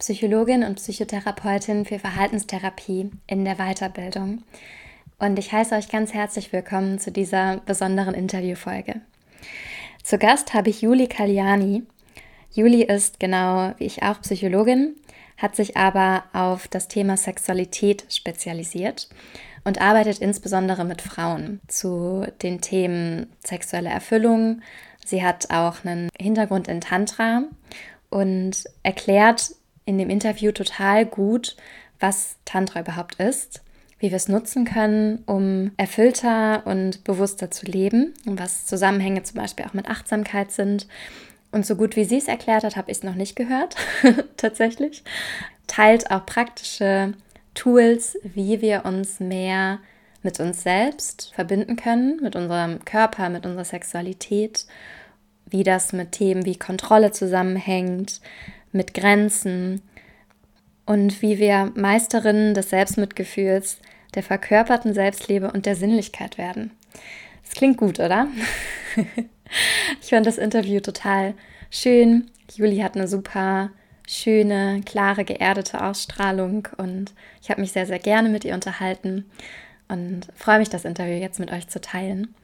Psychologin und Psychotherapeutin für Verhaltenstherapie in der Weiterbildung. Und ich heiße euch ganz herzlich willkommen zu dieser besonderen Interviewfolge. Zu Gast habe ich Juli Kaliani. Juli ist genau wie ich auch Psychologin, hat sich aber auf das Thema Sexualität spezialisiert und arbeitet insbesondere mit Frauen zu den Themen sexuelle Erfüllung. Sie hat auch einen Hintergrund in Tantra und erklärt in dem Interview total gut, was Tantra überhaupt ist, wie wir es nutzen können, um erfüllter und bewusster zu leben und was Zusammenhänge zum Beispiel auch mit Achtsamkeit sind. Und so gut wie sie es erklärt hat, habe ich es noch nicht gehört, tatsächlich. Teilt auch praktische Tools, wie wir uns mehr mit uns selbst verbinden können, mit unserem Körper, mit unserer Sexualität, wie das mit Themen wie Kontrolle zusammenhängt, mit Grenzen und wie wir Meisterinnen des Selbstmitgefühls, der verkörperten Selbstliebe und der Sinnlichkeit werden. Das klingt gut, oder? ich fand das Interview total schön. Juli hat eine super schöne, klare, geerdete Ausstrahlung und ich habe mich sehr, sehr gerne mit ihr unterhalten und freue mich, das Interview jetzt mit euch zu teilen.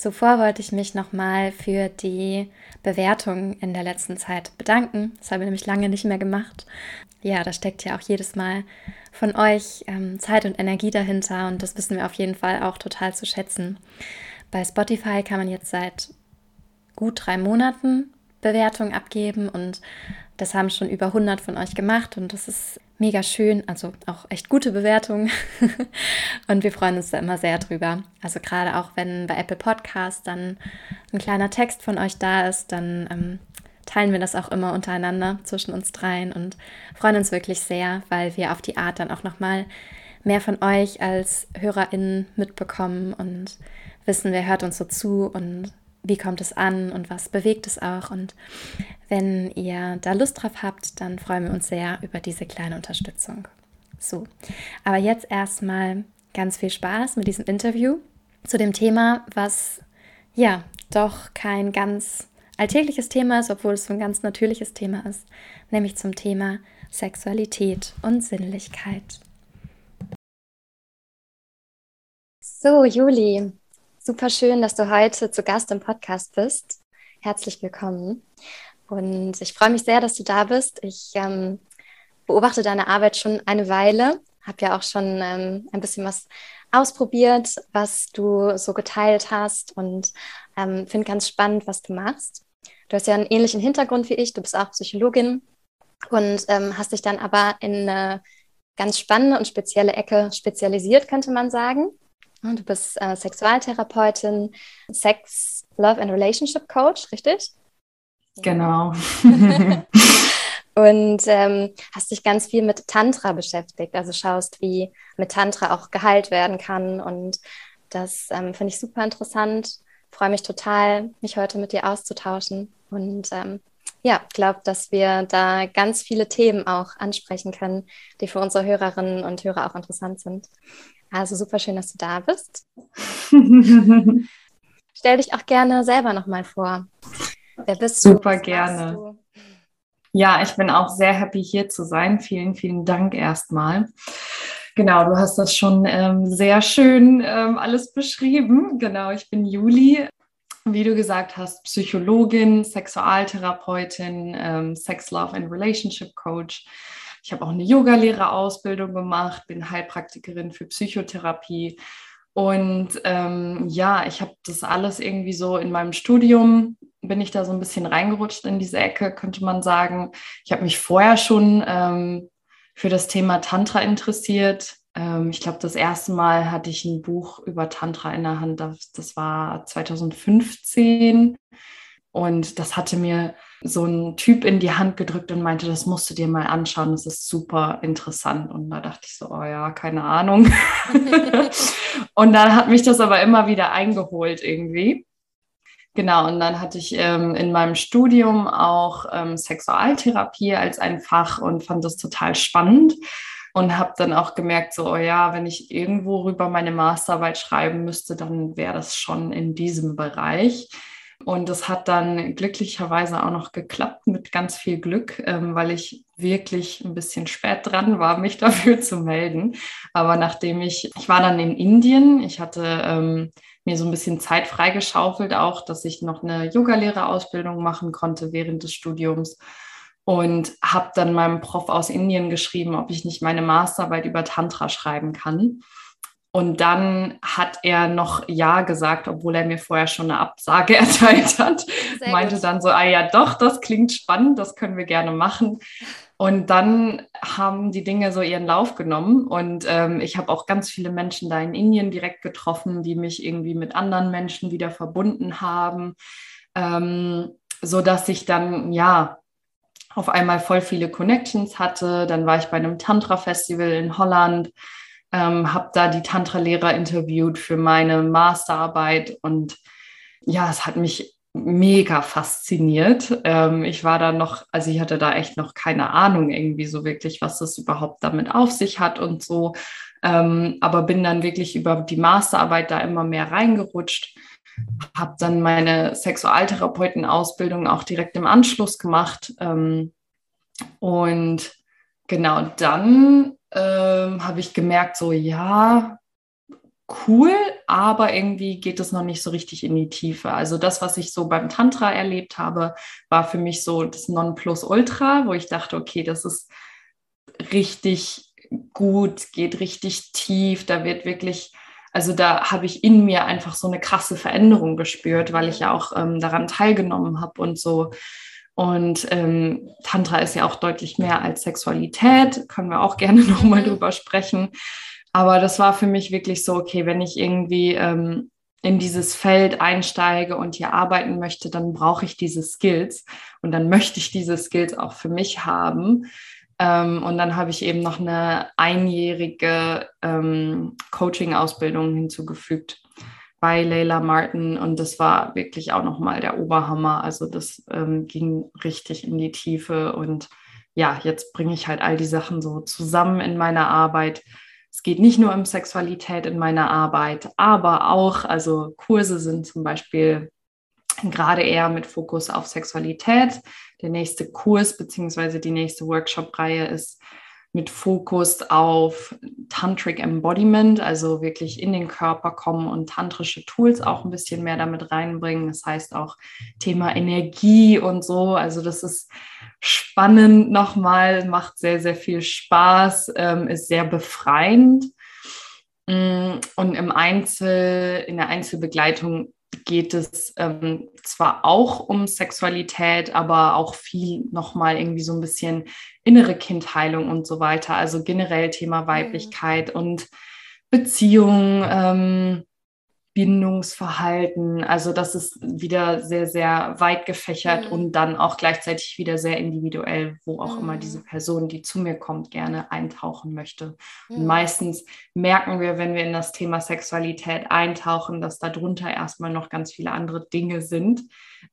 Zuvor wollte ich mich nochmal für die Bewertung in der letzten Zeit bedanken. Das habe ich nämlich lange nicht mehr gemacht. Ja, da steckt ja auch jedes Mal von euch ähm, Zeit und Energie dahinter und das wissen wir auf jeden Fall auch total zu schätzen. Bei Spotify kann man jetzt seit gut drei Monaten Bewertungen abgeben und das haben schon über 100 von euch gemacht und das ist mega schön, also auch echt gute Bewertungen. und wir freuen uns da immer sehr drüber. Also gerade auch wenn bei Apple Podcast dann ein kleiner Text von euch da ist, dann ähm, teilen wir das auch immer untereinander zwischen uns dreien und freuen uns wirklich sehr, weil wir auf die Art dann auch nochmal mehr von euch als HörerInnen mitbekommen und wissen, wer hört uns so zu und wie kommt es an und was bewegt es auch. Und wenn ihr da Lust drauf habt, dann freuen wir uns sehr über diese kleine Unterstützung. So, aber jetzt erstmal ganz viel Spaß mit diesem Interview zu dem Thema, was ja doch kein ganz alltägliches Thema ist, obwohl es so ein ganz natürliches Thema ist, nämlich zum Thema Sexualität und Sinnlichkeit. So, Juli, Super schön, dass du heute zu Gast im Podcast bist. Herzlich willkommen. Und ich freue mich sehr, dass du da bist. Ich ähm, beobachte deine Arbeit schon eine Weile, habe ja auch schon ähm, ein bisschen was ausprobiert, was du so geteilt hast und ähm, finde ganz spannend, was du machst. Du hast ja einen ähnlichen Hintergrund wie ich, du bist auch Psychologin und ähm, hast dich dann aber in eine ganz spannende und spezielle Ecke spezialisiert, könnte man sagen. Du bist äh, Sexualtherapeutin, Sex, Love and Relationship Coach, richtig? Genau. und ähm, hast dich ganz viel mit Tantra beschäftigt, also schaust, wie mit Tantra auch geheilt werden kann. Und das ähm, finde ich super interessant. Freue mich total, mich heute mit dir auszutauschen. Und ähm, ja, glaube, dass wir da ganz viele Themen auch ansprechen können, die für unsere Hörerinnen und Hörer auch interessant sind. Also super schön, dass du da bist. Stell dich auch gerne selber nochmal vor. Wer bist du? Super gerne. Du? Ja, ich bin auch sehr happy hier zu sein. Vielen, vielen Dank erstmal. Genau, du hast das schon ähm, sehr schön ähm, alles beschrieben. Genau, ich bin Juli. Wie du gesagt hast, Psychologin, Sexualtherapeutin, ähm, Sex, Love and Relationship Coach ich habe auch eine Yogalehrerausbildung gemacht, bin Heilpraktikerin für Psychotherapie. Und ähm, ja, ich habe das alles irgendwie so in meinem Studium, bin ich da so ein bisschen reingerutscht in diese Ecke, könnte man sagen. Ich habe mich vorher schon ähm, für das Thema Tantra interessiert. Ähm, ich glaube, das erste Mal hatte ich ein Buch über Tantra in der Hand, das, das war 2015. Und das hatte mir so ein Typ in die Hand gedrückt und meinte, das musst du dir mal anschauen, das ist super interessant. Und da dachte ich so, oh ja, keine Ahnung. und dann hat mich das aber immer wieder eingeholt irgendwie. Genau, und dann hatte ich ähm, in meinem Studium auch ähm, Sexualtherapie als ein Fach und fand das total spannend und habe dann auch gemerkt, so, oh ja, wenn ich irgendwo rüber meine Masterarbeit schreiben müsste, dann wäre das schon in diesem Bereich. Und das hat dann glücklicherweise auch noch geklappt mit ganz viel Glück, ähm, weil ich wirklich ein bisschen spät dran war, mich dafür zu melden. Aber nachdem ich, ich war dann in Indien, ich hatte ähm, mir so ein bisschen Zeit freigeschaufelt auch, dass ich noch eine Yogalehrerausbildung machen konnte während des Studiums und habe dann meinem Prof aus Indien geschrieben, ob ich nicht meine Masterarbeit über Tantra schreiben kann. Und dann hat er noch Ja gesagt, obwohl er mir vorher schon eine Absage erteilt hat. Sehr Meinte gut. dann so, ah ja, doch, das klingt spannend, das können wir gerne machen. Und dann haben die Dinge so ihren Lauf genommen. Und ähm, ich habe auch ganz viele Menschen da in Indien direkt getroffen, die mich irgendwie mit anderen Menschen wieder verbunden haben. Ähm, so dass ich dann, ja, auf einmal voll viele Connections hatte. Dann war ich bei einem Tantra-Festival in Holland ähm, habe da die Tantra-Lehrer interviewt für meine Masterarbeit und ja, es hat mich mega fasziniert. Ähm, ich war da noch, also ich hatte da echt noch keine Ahnung irgendwie so wirklich, was das überhaupt damit auf sich hat und so. Ähm, aber bin dann wirklich über die Masterarbeit da immer mehr reingerutscht. Habe dann meine Sexualtherapeutenausbildung auch direkt im Anschluss gemacht. Ähm, und genau dann ähm, habe ich gemerkt, so ja, cool, aber irgendwie geht es noch nicht so richtig in die Tiefe. Also das, was ich so beim Tantra erlebt habe, war für mich so das Nonplusultra, wo ich dachte, okay, das ist richtig gut, geht richtig tief, da wird wirklich, also da habe ich in mir einfach so eine krasse Veränderung gespürt, weil ich ja auch ähm, daran teilgenommen habe und so und ähm, Tantra ist ja auch deutlich mehr als Sexualität, können wir auch gerne nochmal mhm. drüber sprechen. Aber das war für mich wirklich so, okay, wenn ich irgendwie ähm, in dieses Feld einsteige und hier arbeiten möchte, dann brauche ich diese Skills und dann möchte ich diese Skills auch für mich haben. Ähm, und dann habe ich eben noch eine einjährige ähm, Coaching-Ausbildung hinzugefügt bei Leila Martin und das war wirklich auch nochmal der Oberhammer. Also das ähm, ging richtig in die Tiefe und ja, jetzt bringe ich halt all die Sachen so zusammen in meiner Arbeit. Es geht nicht nur um Sexualität in meiner Arbeit, aber auch, also Kurse sind zum Beispiel gerade eher mit Fokus auf Sexualität. Der nächste Kurs beziehungsweise die nächste Workshop-Reihe ist mit Fokus auf Tantric Embodiment, also wirklich in den Körper kommen und tantrische Tools auch ein bisschen mehr damit reinbringen. Das heißt auch Thema Energie und so. Also das ist spannend nochmal, macht sehr, sehr viel Spaß, ähm, ist sehr befreiend. Mm, und im Einzel, in der Einzelbegleitung geht es ähm, zwar auch um Sexualität, aber auch viel nochmal irgendwie so ein bisschen innere Kindheilung und so weiter. Also generell Thema Weiblichkeit mhm. und Beziehung, ähm, Bindungsverhalten. Also das ist wieder sehr, sehr weit gefächert mhm. und dann auch gleichzeitig wieder sehr individuell, wo auch mhm. immer diese Person, die zu mir kommt, gerne eintauchen möchte. Mhm. Und meistens merken wir, wenn wir in das Thema Sexualität eintauchen, dass darunter erstmal noch ganz viele andere Dinge sind,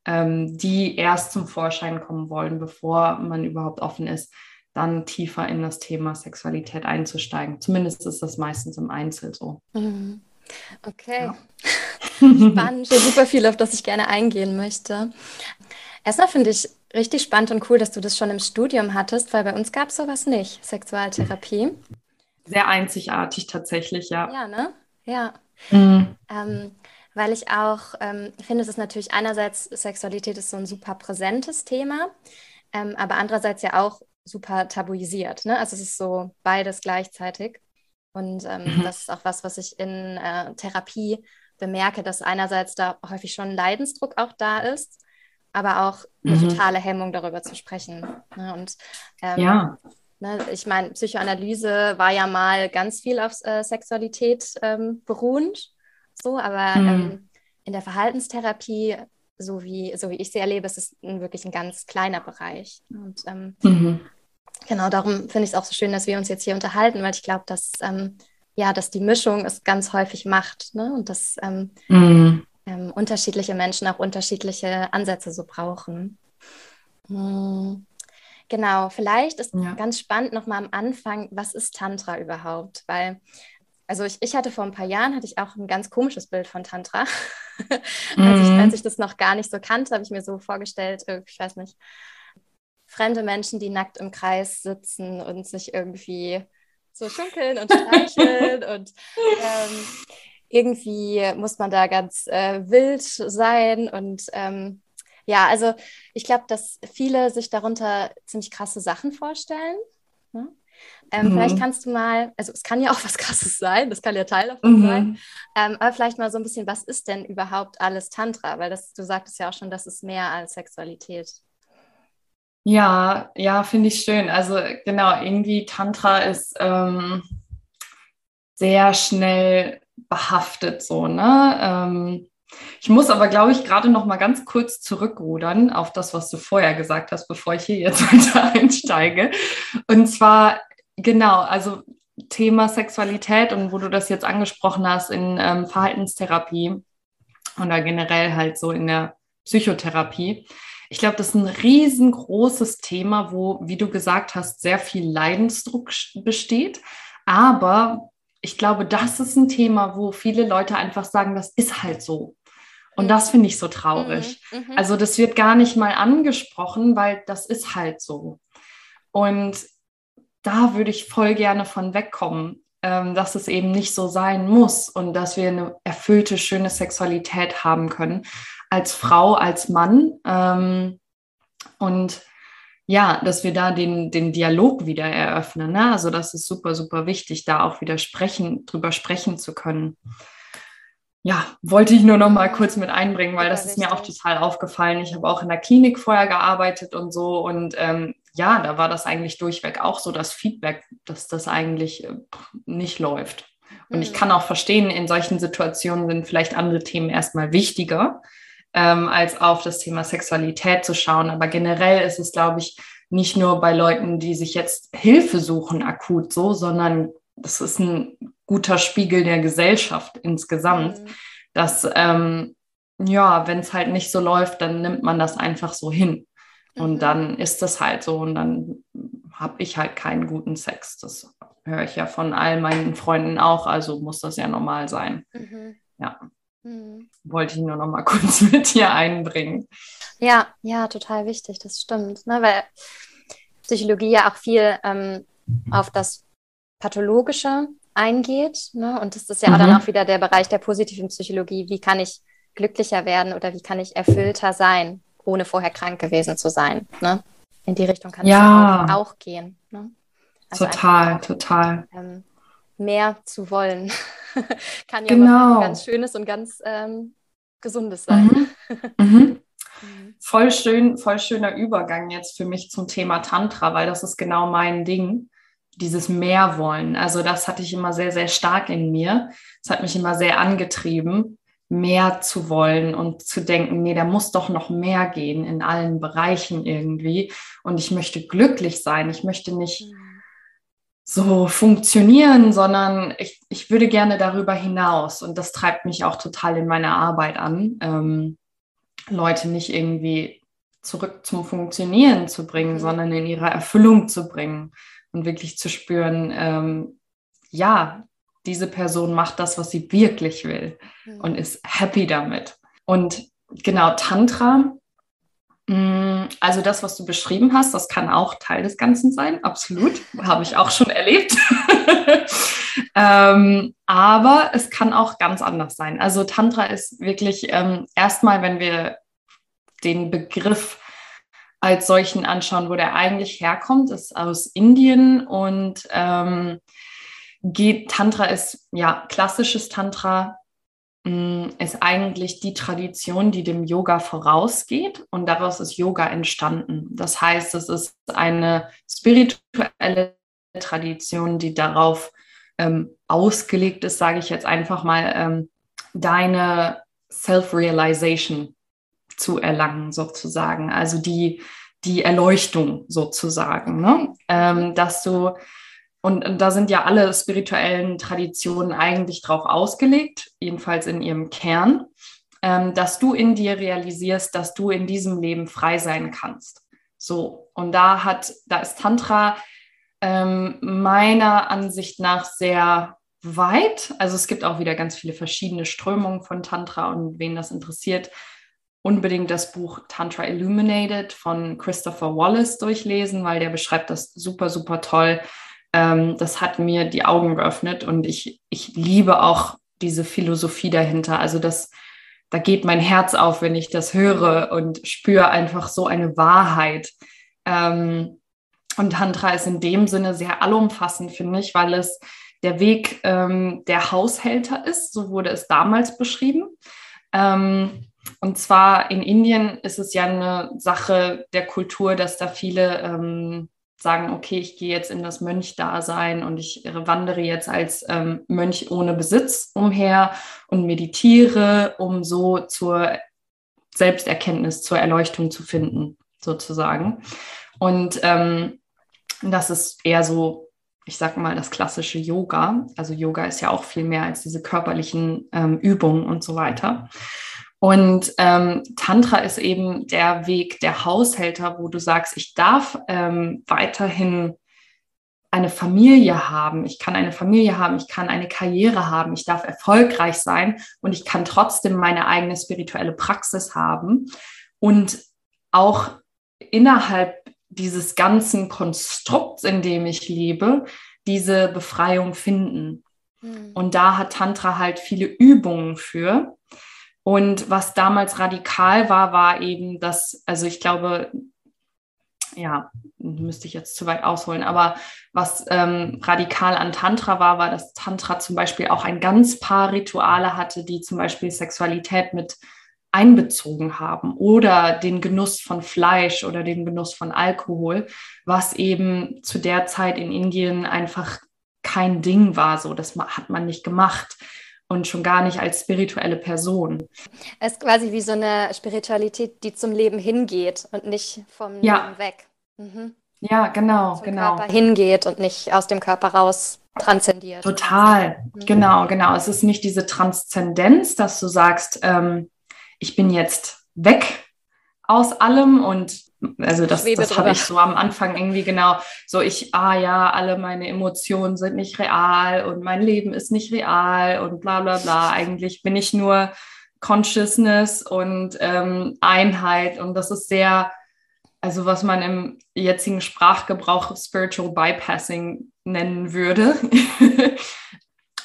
ähm, die erst zum Vorschein kommen wollen, bevor man überhaupt offen ist, dann tiefer in das Thema Sexualität einzusteigen. Zumindest ist das meistens im Einzel so. Mhm. Okay. Ja. Spannend, super viel, auf das ich gerne eingehen möchte. Erstmal finde ich richtig spannend und cool, dass du das schon im Studium hattest, weil bei uns gab es sowas nicht, Sexualtherapie. Sehr einzigartig tatsächlich, ja. Ja, ne? Ja. Mhm. Ähm, weil ich auch ähm, finde, es ist natürlich einerseits, Sexualität ist so ein super präsentes Thema, ähm, aber andererseits ja auch super tabuisiert. Ne? Also es ist so beides gleichzeitig. Und ähm, mhm. das ist auch was, was ich in äh, Therapie bemerke, dass einerseits da häufig schon Leidensdruck auch da ist, aber auch eine mhm. totale Hemmung darüber zu sprechen. Ne? Und ähm, ja. Ne, ich meine, Psychoanalyse war ja mal ganz viel auf äh, Sexualität ähm, beruhend, so, aber mhm. ähm, in der Verhaltenstherapie so wie, so wie ich sie erlebe, ist es ein, wirklich ein ganz kleiner Bereich. Und ähm, mhm. Genau darum finde ich es auch so schön, dass wir uns jetzt hier unterhalten, weil ich glaube, dass ähm, ja, dass die Mischung es ganz häufig macht ne? und dass ähm, mhm. Ähm, unterschiedliche Menschen auch unterschiedliche Ansätze so brauchen. Mhm. Genau, vielleicht ist ja. ganz spannend nochmal am Anfang, was ist Tantra überhaupt? Weil also ich, ich hatte vor ein paar Jahren, hatte ich auch ein ganz komisches Bild von Tantra. mhm. als, ich, als ich das noch gar nicht so kannte, habe ich mir so vorgestellt, ich weiß nicht, fremde Menschen, die nackt im Kreis sitzen und sich irgendwie so schunkeln und streicheln und ähm, irgendwie muss man da ganz äh, wild sein und ähm, ja, also ich glaube, dass viele sich darunter ziemlich krasse Sachen vorstellen. Ne? Ähm, mhm. Vielleicht kannst du mal, also es kann ja auch was Krasses sein, das kann ja Teil davon mhm. sein, ähm, aber vielleicht mal so ein bisschen, was ist denn überhaupt alles Tantra? Weil das, du sagtest ja auch schon, das ist mehr als Sexualität. Ja, ja, finde ich schön. Also genau, irgendwie Tantra ist ähm, sehr schnell behaftet so, ne? Ähm, ich muss aber, glaube ich, gerade noch mal ganz kurz zurückrudern auf das, was du vorher gesagt hast, bevor ich hier jetzt weiter einsteige. Und zwar Genau, also Thema Sexualität und wo du das jetzt angesprochen hast in ähm, Verhaltenstherapie oder generell halt so in der Psychotherapie. Ich glaube, das ist ein riesengroßes Thema, wo, wie du gesagt hast, sehr viel Leidensdruck besteht. Aber ich glaube, das ist ein Thema, wo viele Leute einfach sagen, das ist halt so. Und mhm. das finde ich so traurig. Mhm, mhm. Also das wird gar nicht mal angesprochen, weil das ist halt so. Und da würde ich voll gerne von wegkommen, ähm, dass es eben nicht so sein muss und dass wir eine erfüllte, schöne Sexualität haben können, als Frau, als Mann. Ähm, und ja, dass wir da den, den Dialog wieder eröffnen. Ne? Also das ist super, super wichtig, da auch wieder sprechen, drüber sprechen zu können. Ja, wollte ich nur noch mal kurz mit einbringen, weil das ist mir auch total aufgefallen. Ich habe auch in der Klinik vorher gearbeitet und so und ähm, ja, da war das eigentlich durchweg auch so das Feedback, dass das eigentlich äh, nicht läuft. Und mhm. ich kann auch verstehen, in solchen Situationen sind vielleicht andere Themen erstmal wichtiger, ähm, als auf das Thema Sexualität zu schauen. Aber generell ist es, glaube ich, nicht nur bei Leuten, die sich jetzt Hilfe suchen, akut so, sondern das ist ein guter Spiegel der Gesellschaft insgesamt, mhm. dass ähm, ja, wenn es halt nicht so läuft, dann nimmt man das einfach so hin. Und mhm. dann ist das halt so und dann habe ich halt keinen guten Sex. Das höre ich ja von all meinen Freunden auch, also muss das ja normal sein. Mhm. Ja. Mhm. Wollte ich nur noch mal kurz mit dir einbringen. Ja, ja, total wichtig, das stimmt. Ne? Weil Psychologie ja auch viel ähm, auf das Pathologische eingeht. Ne? Und das ist ja mhm. dann auch wieder der Bereich der positiven Psychologie. Wie kann ich glücklicher werden oder wie kann ich erfüllter sein? ohne vorher krank gewesen zu sein. Ne? In die Richtung kann ja. es auch, auch, gehen. Ne? Also total, einfach, total. Ähm, mehr zu wollen kann ja genau. ganz Schönes und ganz ähm, Gesundes sein. Mhm. Mhm. mhm. Voll schön, voll schöner Übergang jetzt für mich zum Thema Tantra, weil das ist genau mein Ding dieses Mehr wollen. Also das hatte ich immer sehr, sehr stark in mir. Das hat mich immer sehr angetrieben mehr zu wollen und zu denken, nee, da muss doch noch mehr gehen in allen Bereichen irgendwie. Und ich möchte glücklich sein. Ich möchte nicht mhm. So funktionieren, sondern ich, ich würde gerne darüber hinaus. Und das treibt mich auch total in meiner Arbeit an, ähm, Leute nicht irgendwie zurück zum Funktionieren zu bringen, mhm. sondern in ihre Erfüllung zu bringen und wirklich zu spüren, ähm, ja, diese Person macht das, was sie wirklich will mhm. und ist happy damit. Und genau, Tantra, also das, was du beschrieben hast, das kann auch Teil des Ganzen sein, absolut, habe ich auch schon erlebt. ähm, aber es kann auch ganz anders sein. Also Tantra ist wirklich ähm, erstmal, wenn wir den Begriff als solchen anschauen, wo der eigentlich herkommt, ist aus Indien und ähm, geht, Tantra ist ja klassisches Tantra, mm, ist eigentlich die Tradition, die dem Yoga vorausgeht und daraus ist Yoga entstanden. Das heißt, es ist eine spirituelle Tradition, die darauf ähm, ausgelegt ist, sage ich jetzt einfach mal, ähm, deine Self-Realization zu erlangen, sozusagen. Also die, die Erleuchtung sozusagen. Ne? Ähm, dass du, und, da sind ja alle spirituellen Traditionen eigentlich drauf ausgelegt, jedenfalls in ihrem Kern, ähm, dass du in dir realisierst, dass du in diesem Leben frei sein kannst. So, und da hat, da ist Tantra ähm, meiner Ansicht nach sehr weit. Also es gibt auch wieder ganz viele verschiedene Strömungen von Tantra und wen das interessiert, unbedingt das Buch Tantra Illuminated von Christopher Wallace durchlesen, weil der beschreibt das super, super toll. Ähm, das hat mir die Augen geöffnet und ich, ich liebe auch diese Philosophie dahinter. Also das, da geht mein Herz auf, wenn ich das höre und spüre einfach so eine Wahrheit. Ähm, und Tantra ist in dem Sinne sehr allumfassend, finde ich, weil es der Weg ähm, der Haushälter ist, so wurde es damals beschrieben. Ähm, und zwar in Indien ist es ja eine Sache der Kultur, dass da viele ähm, sagen, okay, ich gehe jetzt in das Mönchdasein und ich wandere jetzt als ähm, Mönch ohne Besitz umher und meditiere, um so zur Selbsterkenntnis, zur Erleuchtung zu finden, sozusagen. Und ähm, das ist eher so, ich sage mal, das klassische Yoga. Also Yoga ist ja auch viel mehr als diese körperlichen ähm, Übungen und so weiter. Und ähm, Tantra ist eben der Weg der Haushälter, wo du sagst, ich darf ähm, weiterhin eine Familie haben, ich kann eine Familie haben, ich kann eine Karriere haben, ich darf erfolgreich sein und ich kann trotzdem meine eigene spirituelle Praxis haben und auch innerhalb dieses ganzen Konstrukts, in dem ich lebe, diese Befreiung finden. Mhm. Und da hat Tantra halt viele Übungen für. Und was damals radikal war, war eben, dass, also ich glaube, ja, müsste ich jetzt zu weit ausholen, aber was ähm, radikal an Tantra war, war, dass Tantra zum Beispiel auch ein ganz paar Rituale hatte, die zum Beispiel Sexualität mit einbezogen haben oder den Genuss von Fleisch oder den Genuss von Alkohol, was eben zu der Zeit in Indien einfach kein Ding war. So, das hat man nicht gemacht und schon gar nicht als spirituelle Person. Es ist quasi wie so eine Spiritualität, die zum Leben hingeht und nicht vom ja. Leben weg. Mhm. Ja, genau, zum genau. Körper hingeht und nicht aus dem Körper raus transzendiert. Total, mhm. genau, genau. Es ist nicht diese Transzendenz, dass du sagst, ähm, ich bin jetzt weg aus allem und also das, das habe ich so am Anfang irgendwie genau so ich, ah ja, alle meine Emotionen sind nicht real und mein Leben ist nicht real und bla bla bla. Eigentlich bin ich nur Consciousness und ähm, Einheit und das ist sehr, also was man im jetzigen Sprachgebrauch Spiritual Bypassing nennen würde.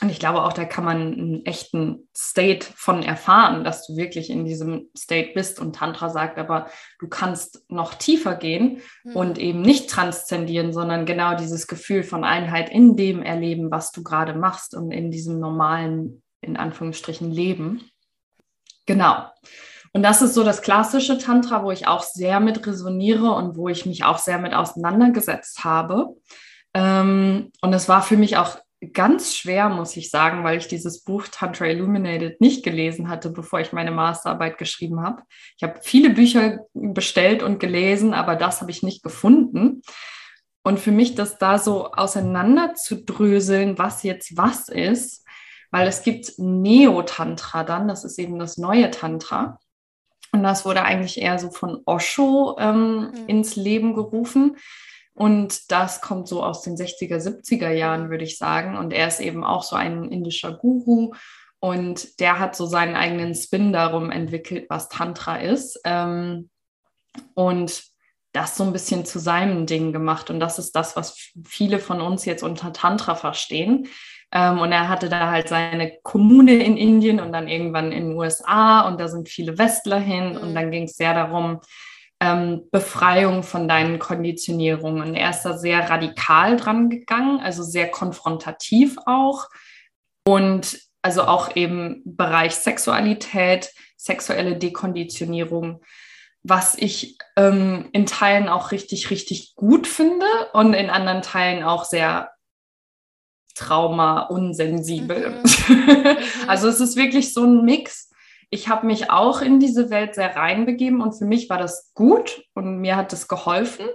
Und ich glaube auch, da kann man einen echten State von erfahren, dass du wirklich in diesem State bist. Und Tantra sagt aber, du kannst noch tiefer gehen mhm. und eben nicht transzendieren, sondern genau dieses Gefühl von Einheit in dem erleben, was du gerade machst und in diesem normalen, in Anführungsstrichen, Leben. Genau. Und das ist so das klassische Tantra, wo ich auch sehr mit resoniere und wo ich mich auch sehr mit auseinandergesetzt habe. Ähm, und es war für mich auch ganz schwer, muss ich sagen, weil ich dieses Buch Tantra Illuminated nicht gelesen hatte, bevor ich meine Masterarbeit geschrieben habe. Ich habe viele Bücher bestellt und gelesen, aber das habe ich nicht gefunden. Und für mich das da so auseinander zu dröseln, was jetzt was ist, weil es gibt Neo-Tantra dann, das ist eben das neue Tantra. Und das wurde eigentlich eher so von Osho ähm, mhm. ins Leben gerufen. Und das kommt so aus den 60er, 70er Jahren, würde ich sagen. Und er ist eben auch so ein indischer Guru. Und der hat so seinen eigenen Spin darum entwickelt, was Tantra ist. Ähm, und das so ein bisschen zu seinem Ding gemacht. Und das ist das, was viele von uns jetzt unter Tantra verstehen. Ähm, und er hatte da halt seine Kommune in Indien und dann irgendwann in den USA. Und da sind viele Westler hin. Und mhm. dann ging es sehr darum, ähm, Befreiung von deinen Konditionierungen. Er ist da sehr radikal dran gegangen, also sehr konfrontativ auch. Und also auch eben Bereich Sexualität, sexuelle Dekonditionierung, was ich ähm, in Teilen auch richtig, richtig gut finde und in anderen Teilen auch sehr trauma unsensibel. Mhm. mhm. also es ist wirklich so ein Mix ich habe mich auch in diese Welt sehr reinbegeben und für mich war das gut und mir hat das geholfen.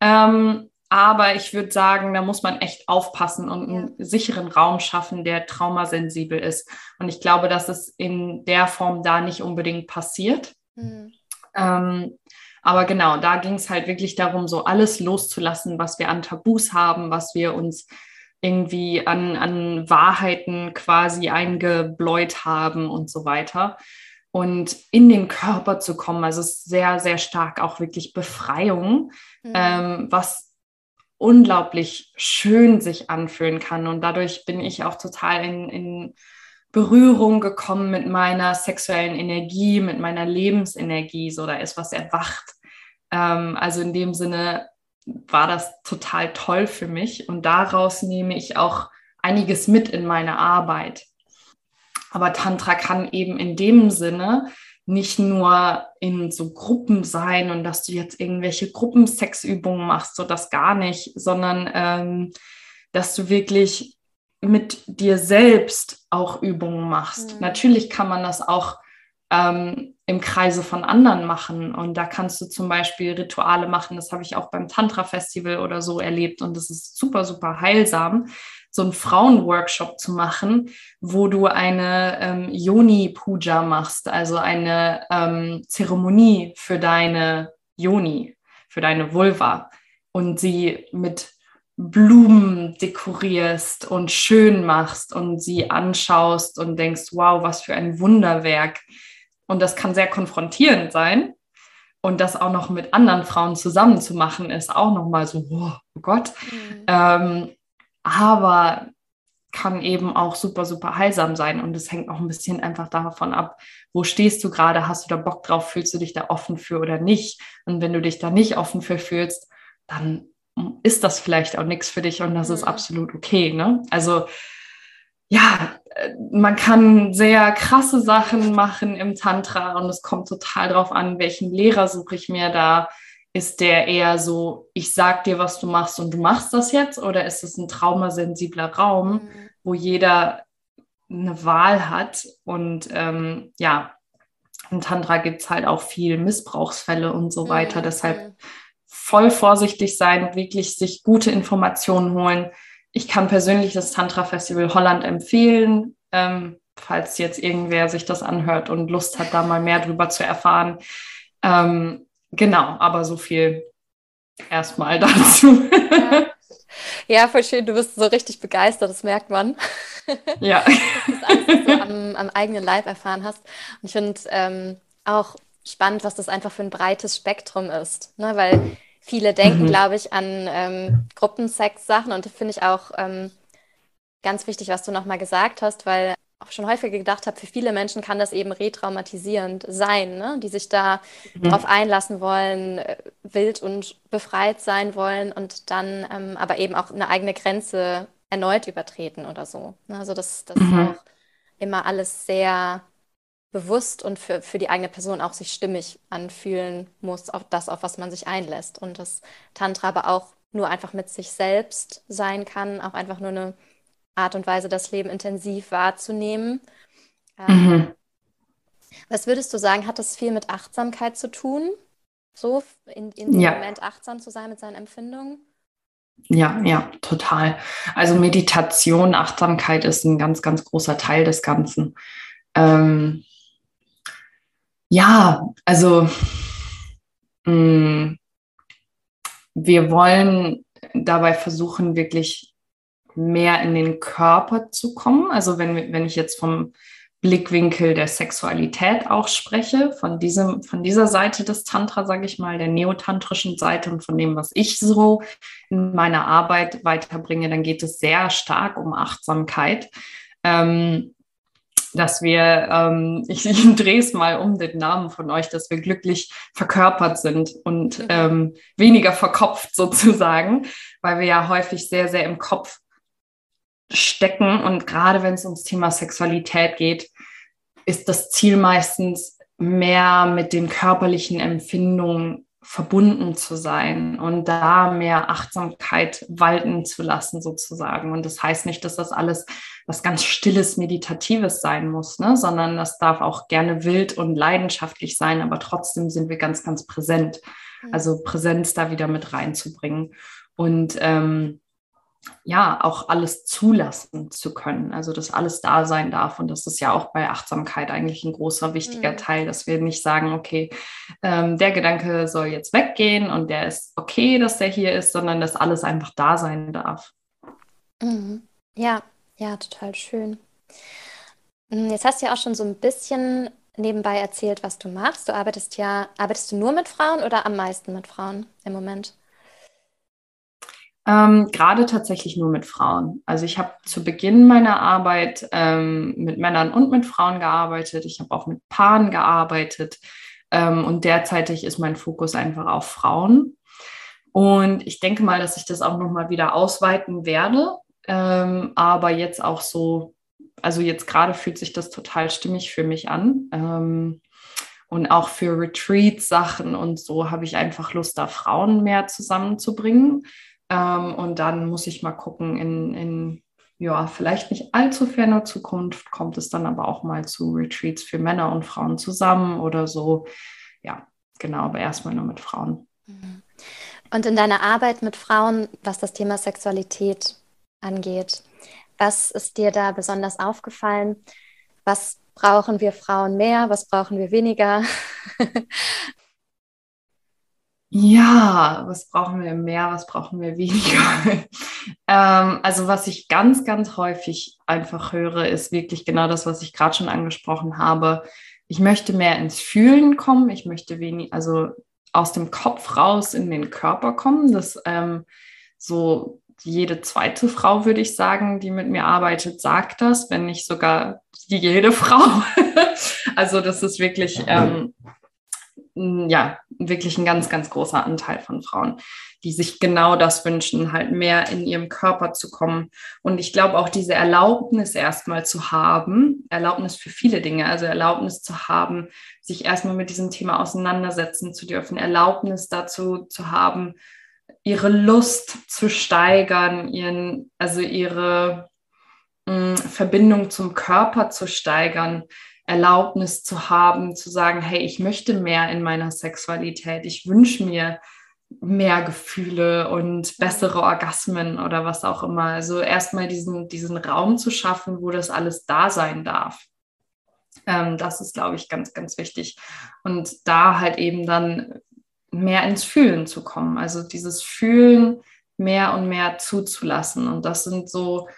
Ähm, aber ich würde sagen, da muss man echt aufpassen und einen ja. sicheren Raum schaffen, der traumasensibel ist. Und ich glaube, dass es in der Form da nicht unbedingt passiert. Mhm. Ähm, aber genau, da ging es halt wirklich darum, so alles loszulassen, was wir an Tabus haben, was wir uns irgendwie an, an Wahrheiten quasi eingebläut haben und so weiter. Und in den Körper zu kommen, also es ist sehr, sehr stark auch wirklich Befreiung, mhm. ähm, was unglaublich schön sich anfühlen kann. Und dadurch bin ich auch total in, in Berührung gekommen mit meiner sexuellen Energie, mit meiner Lebensenergie. So, da ist was erwacht. Ähm, also in dem Sinne war das total toll für mich. Und daraus nehme ich auch einiges mit in meine Arbeit. Aber Tantra kann eben in dem Sinne nicht nur in so Gruppen sein und dass du jetzt irgendwelche Gruppensexübungen machst, so das gar nicht, sondern ähm, dass du wirklich mit dir selbst auch Übungen machst. Mhm. Natürlich kann man das auch ähm, im Kreise von anderen machen und da kannst du zum Beispiel Rituale machen. Das habe ich auch beim Tantra-Festival oder so erlebt und das ist super, super heilsam so einen Frauenworkshop zu machen, wo du eine ähm, Yoni-Puja machst, also eine ähm, Zeremonie für deine Yoni, für deine Vulva und sie mit Blumen dekorierst und schön machst und sie anschaust und denkst, wow, was für ein Wunderwerk. Und das kann sehr konfrontierend sein. Und das auch noch mit anderen Frauen zusammen zu machen, ist auch nochmal so, oh, Gott. Mhm. Ähm, aber kann eben auch super, super heilsam sein. Und es hängt auch ein bisschen einfach davon ab, wo stehst du gerade, hast du da Bock drauf, fühlst du dich da offen für oder nicht. Und wenn du dich da nicht offen für fühlst, dann ist das vielleicht auch nichts für dich und das mhm. ist absolut okay. Ne? Also ja, man kann sehr krasse Sachen machen im Tantra und es kommt total drauf an, welchen Lehrer suche ich mir da ist der eher so, ich sag dir, was du machst und du machst das jetzt? Oder ist es ein traumasensibler Raum, mhm. wo jeder eine Wahl hat? Und ähm, ja, im Tantra gibt es halt auch viel Missbrauchsfälle und so weiter. Mhm. Deshalb voll vorsichtig sein, wirklich sich gute Informationen holen. Ich kann persönlich das Tantra Festival Holland empfehlen, ähm, falls jetzt irgendwer sich das anhört und Lust hat, da mal mehr drüber zu erfahren. Ähm, Genau, aber so viel erstmal dazu. Ja. ja. voll schön. Du bist so richtig begeistert, das merkt man. Ja. das alles, was du am, am, eigenen Leib erfahren hast. Und ich finde ähm, auch spannend, was das einfach für ein breites Spektrum ist. Ne? Weil viele denken, mhm. glaube ich, an ähm, Gruppensex-Sachen und das finde ich auch ähm, ganz wichtig, was du nochmal gesagt hast, weil auch schon häufiger gedacht habe, für viele Menschen kann das eben retraumatisierend sein, ne? die sich da mhm. drauf einlassen wollen, äh, wild und befreit sein wollen und dann ähm, aber eben auch eine eigene Grenze erneut übertreten oder so. Ne? Also dass das mhm. auch immer alles sehr bewusst und für, für die eigene Person auch sich stimmig anfühlen muss, auf das, auf was man sich einlässt. Und das Tantra aber auch nur einfach mit sich selbst sein kann, auch einfach nur eine Art und Weise, das Leben intensiv wahrzunehmen. Ähm, mhm. Was würdest du sagen, hat das viel mit Achtsamkeit zu tun? So in, in dem ja. Moment achtsam zu sein mit seinen Empfindungen? Ja, ja, total. Also Meditation, Achtsamkeit ist ein ganz, ganz großer Teil des Ganzen. Ähm, ja, also mh, mm, wir wollen dabei versuchen, wirklich mehr in den Körper zu kommen. Also wenn, wenn ich jetzt vom Blickwinkel der Sexualität auch spreche, von, diesem, von dieser Seite des Tantra, sage ich mal, der neotantrischen Seite und von dem, was ich so in meiner Arbeit weiterbringe, dann geht es sehr stark um Achtsamkeit. Ähm, dass wir, ähm, ich, ich drehe es mal um den Namen von euch, dass wir glücklich verkörpert sind und ähm, weniger verkopft sozusagen, weil wir ja häufig sehr, sehr im Kopf stecken. Und gerade wenn es ums Thema Sexualität geht, ist das Ziel meistens mehr mit den körperlichen Empfindungen verbunden zu sein und da mehr Achtsamkeit walten zu lassen sozusagen. Und das heißt nicht, dass das alles was ganz stilles, meditatives sein muss, ne? sondern das darf auch gerne wild und leidenschaftlich sein, aber trotzdem sind wir ganz, ganz präsent. Mhm. Also Präsenz da wieder mit reinzubringen. Und ähm, ja, auch alles zulassen zu können. Also, dass alles da sein darf. Und das ist ja auch bei Achtsamkeit eigentlich ein großer, wichtiger mhm. Teil, dass wir nicht sagen, okay, ähm, der Gedanke soll jetzt weggehen und der ist okay, dass der hier ist, sondern dass alles einfach da sein darf. Mhm. Ja, ja, total schön. Hm, jetzt hast du ja auch schon so ein bisschen nebenbei erzählt, was du machst. Du arbeitest ja, arbeitest du nur mit Frauen oder am meisten mit Frauen im Moment? Ähm, gerade tatsächlich nur mit Frauen. Also ich habe zu Beginn meiner Arbeit ähm, mit Männern und mit Frauen gearbeitet. Ich habe auch mit Paaren gearbeitet. Ähm, und derzeitig ist mein Fokus einfach auf Frauen. Und ich denke mal, dass ich das auch nochmal wieder ausweiten werde. Ähm, aber jetzt auch so, also jetzt gerade fühlt sich das total stimmig für mich an. Ähm, und auch für Retreat-Sachen und so habe ich einfach Lust, da Frauen mehr zusammenzubringen. Ähm, und dann muss ich mal gucken, in, in ja, vielleicht nicht allzu ferner Zukunft kommt es dann aber auch mal zu Retreats für Männer und Frauen zusammen oder so. Ja, genau, aber erstmal nur mit Frauen. Mhm. Und in deiner Arbeit mit Frauen, was das Thema Sexualität angeht, was ist dir da besonders aufgefallen? Was brauchen wir Frauen mehr? Was brauchen wir weniger? Ja, was brauchen wir mehr, was brauchen wir weniger? ähm, also was ich ganz, ganz häufig einfach höre, ist wirklich genau das, was ich gerade schon angesprochen habe. Ich möchte mehr ins Fühlen kommen, ich möchte wenig, also aus dem Kopf raus in den Körper kommen. Das ähm, so jede zweite Frau, würde ich sagen, die mit mir arbeitet, sagt das, wenn nicht sogar jede Frau. also das ist wirklich ähm, ja, wirklich ein ganz, ganz großer Anteil von Frauen, die sich genau das wünschen, halt mehr in ihrem Körper zu kommen. Und ich glaube auch diese Erlaubnis erstmal zu haben, Erlaubnis für viele Dinge, also Erlaubnis zu haben, sich erstmal mit diesem Thema auseinandersetzen zu dürfen, Erlaubnis dazu zu haben, ihre Lust zu steigern, ihren, also ihre mh, mm, Verbindung zum Körper zu steigern, Erlaubnis zu haben, zu sagen, hey, ich möchte mehr in meiner Sexualität, ich wünsche mir mehr Gefühle und bessere Orgasmen oder was auch immer. Also erstmal diesen, diesen Raum zu schaffen, wo das alles da sein darf. Ähm, das ist, glaube ich, ganz, ganz wichtig. Und da halt eben dann mehr ins Fühlen zu kommen. Also dieses Fühlen mehr und mehr zuzulassen. Und das sind so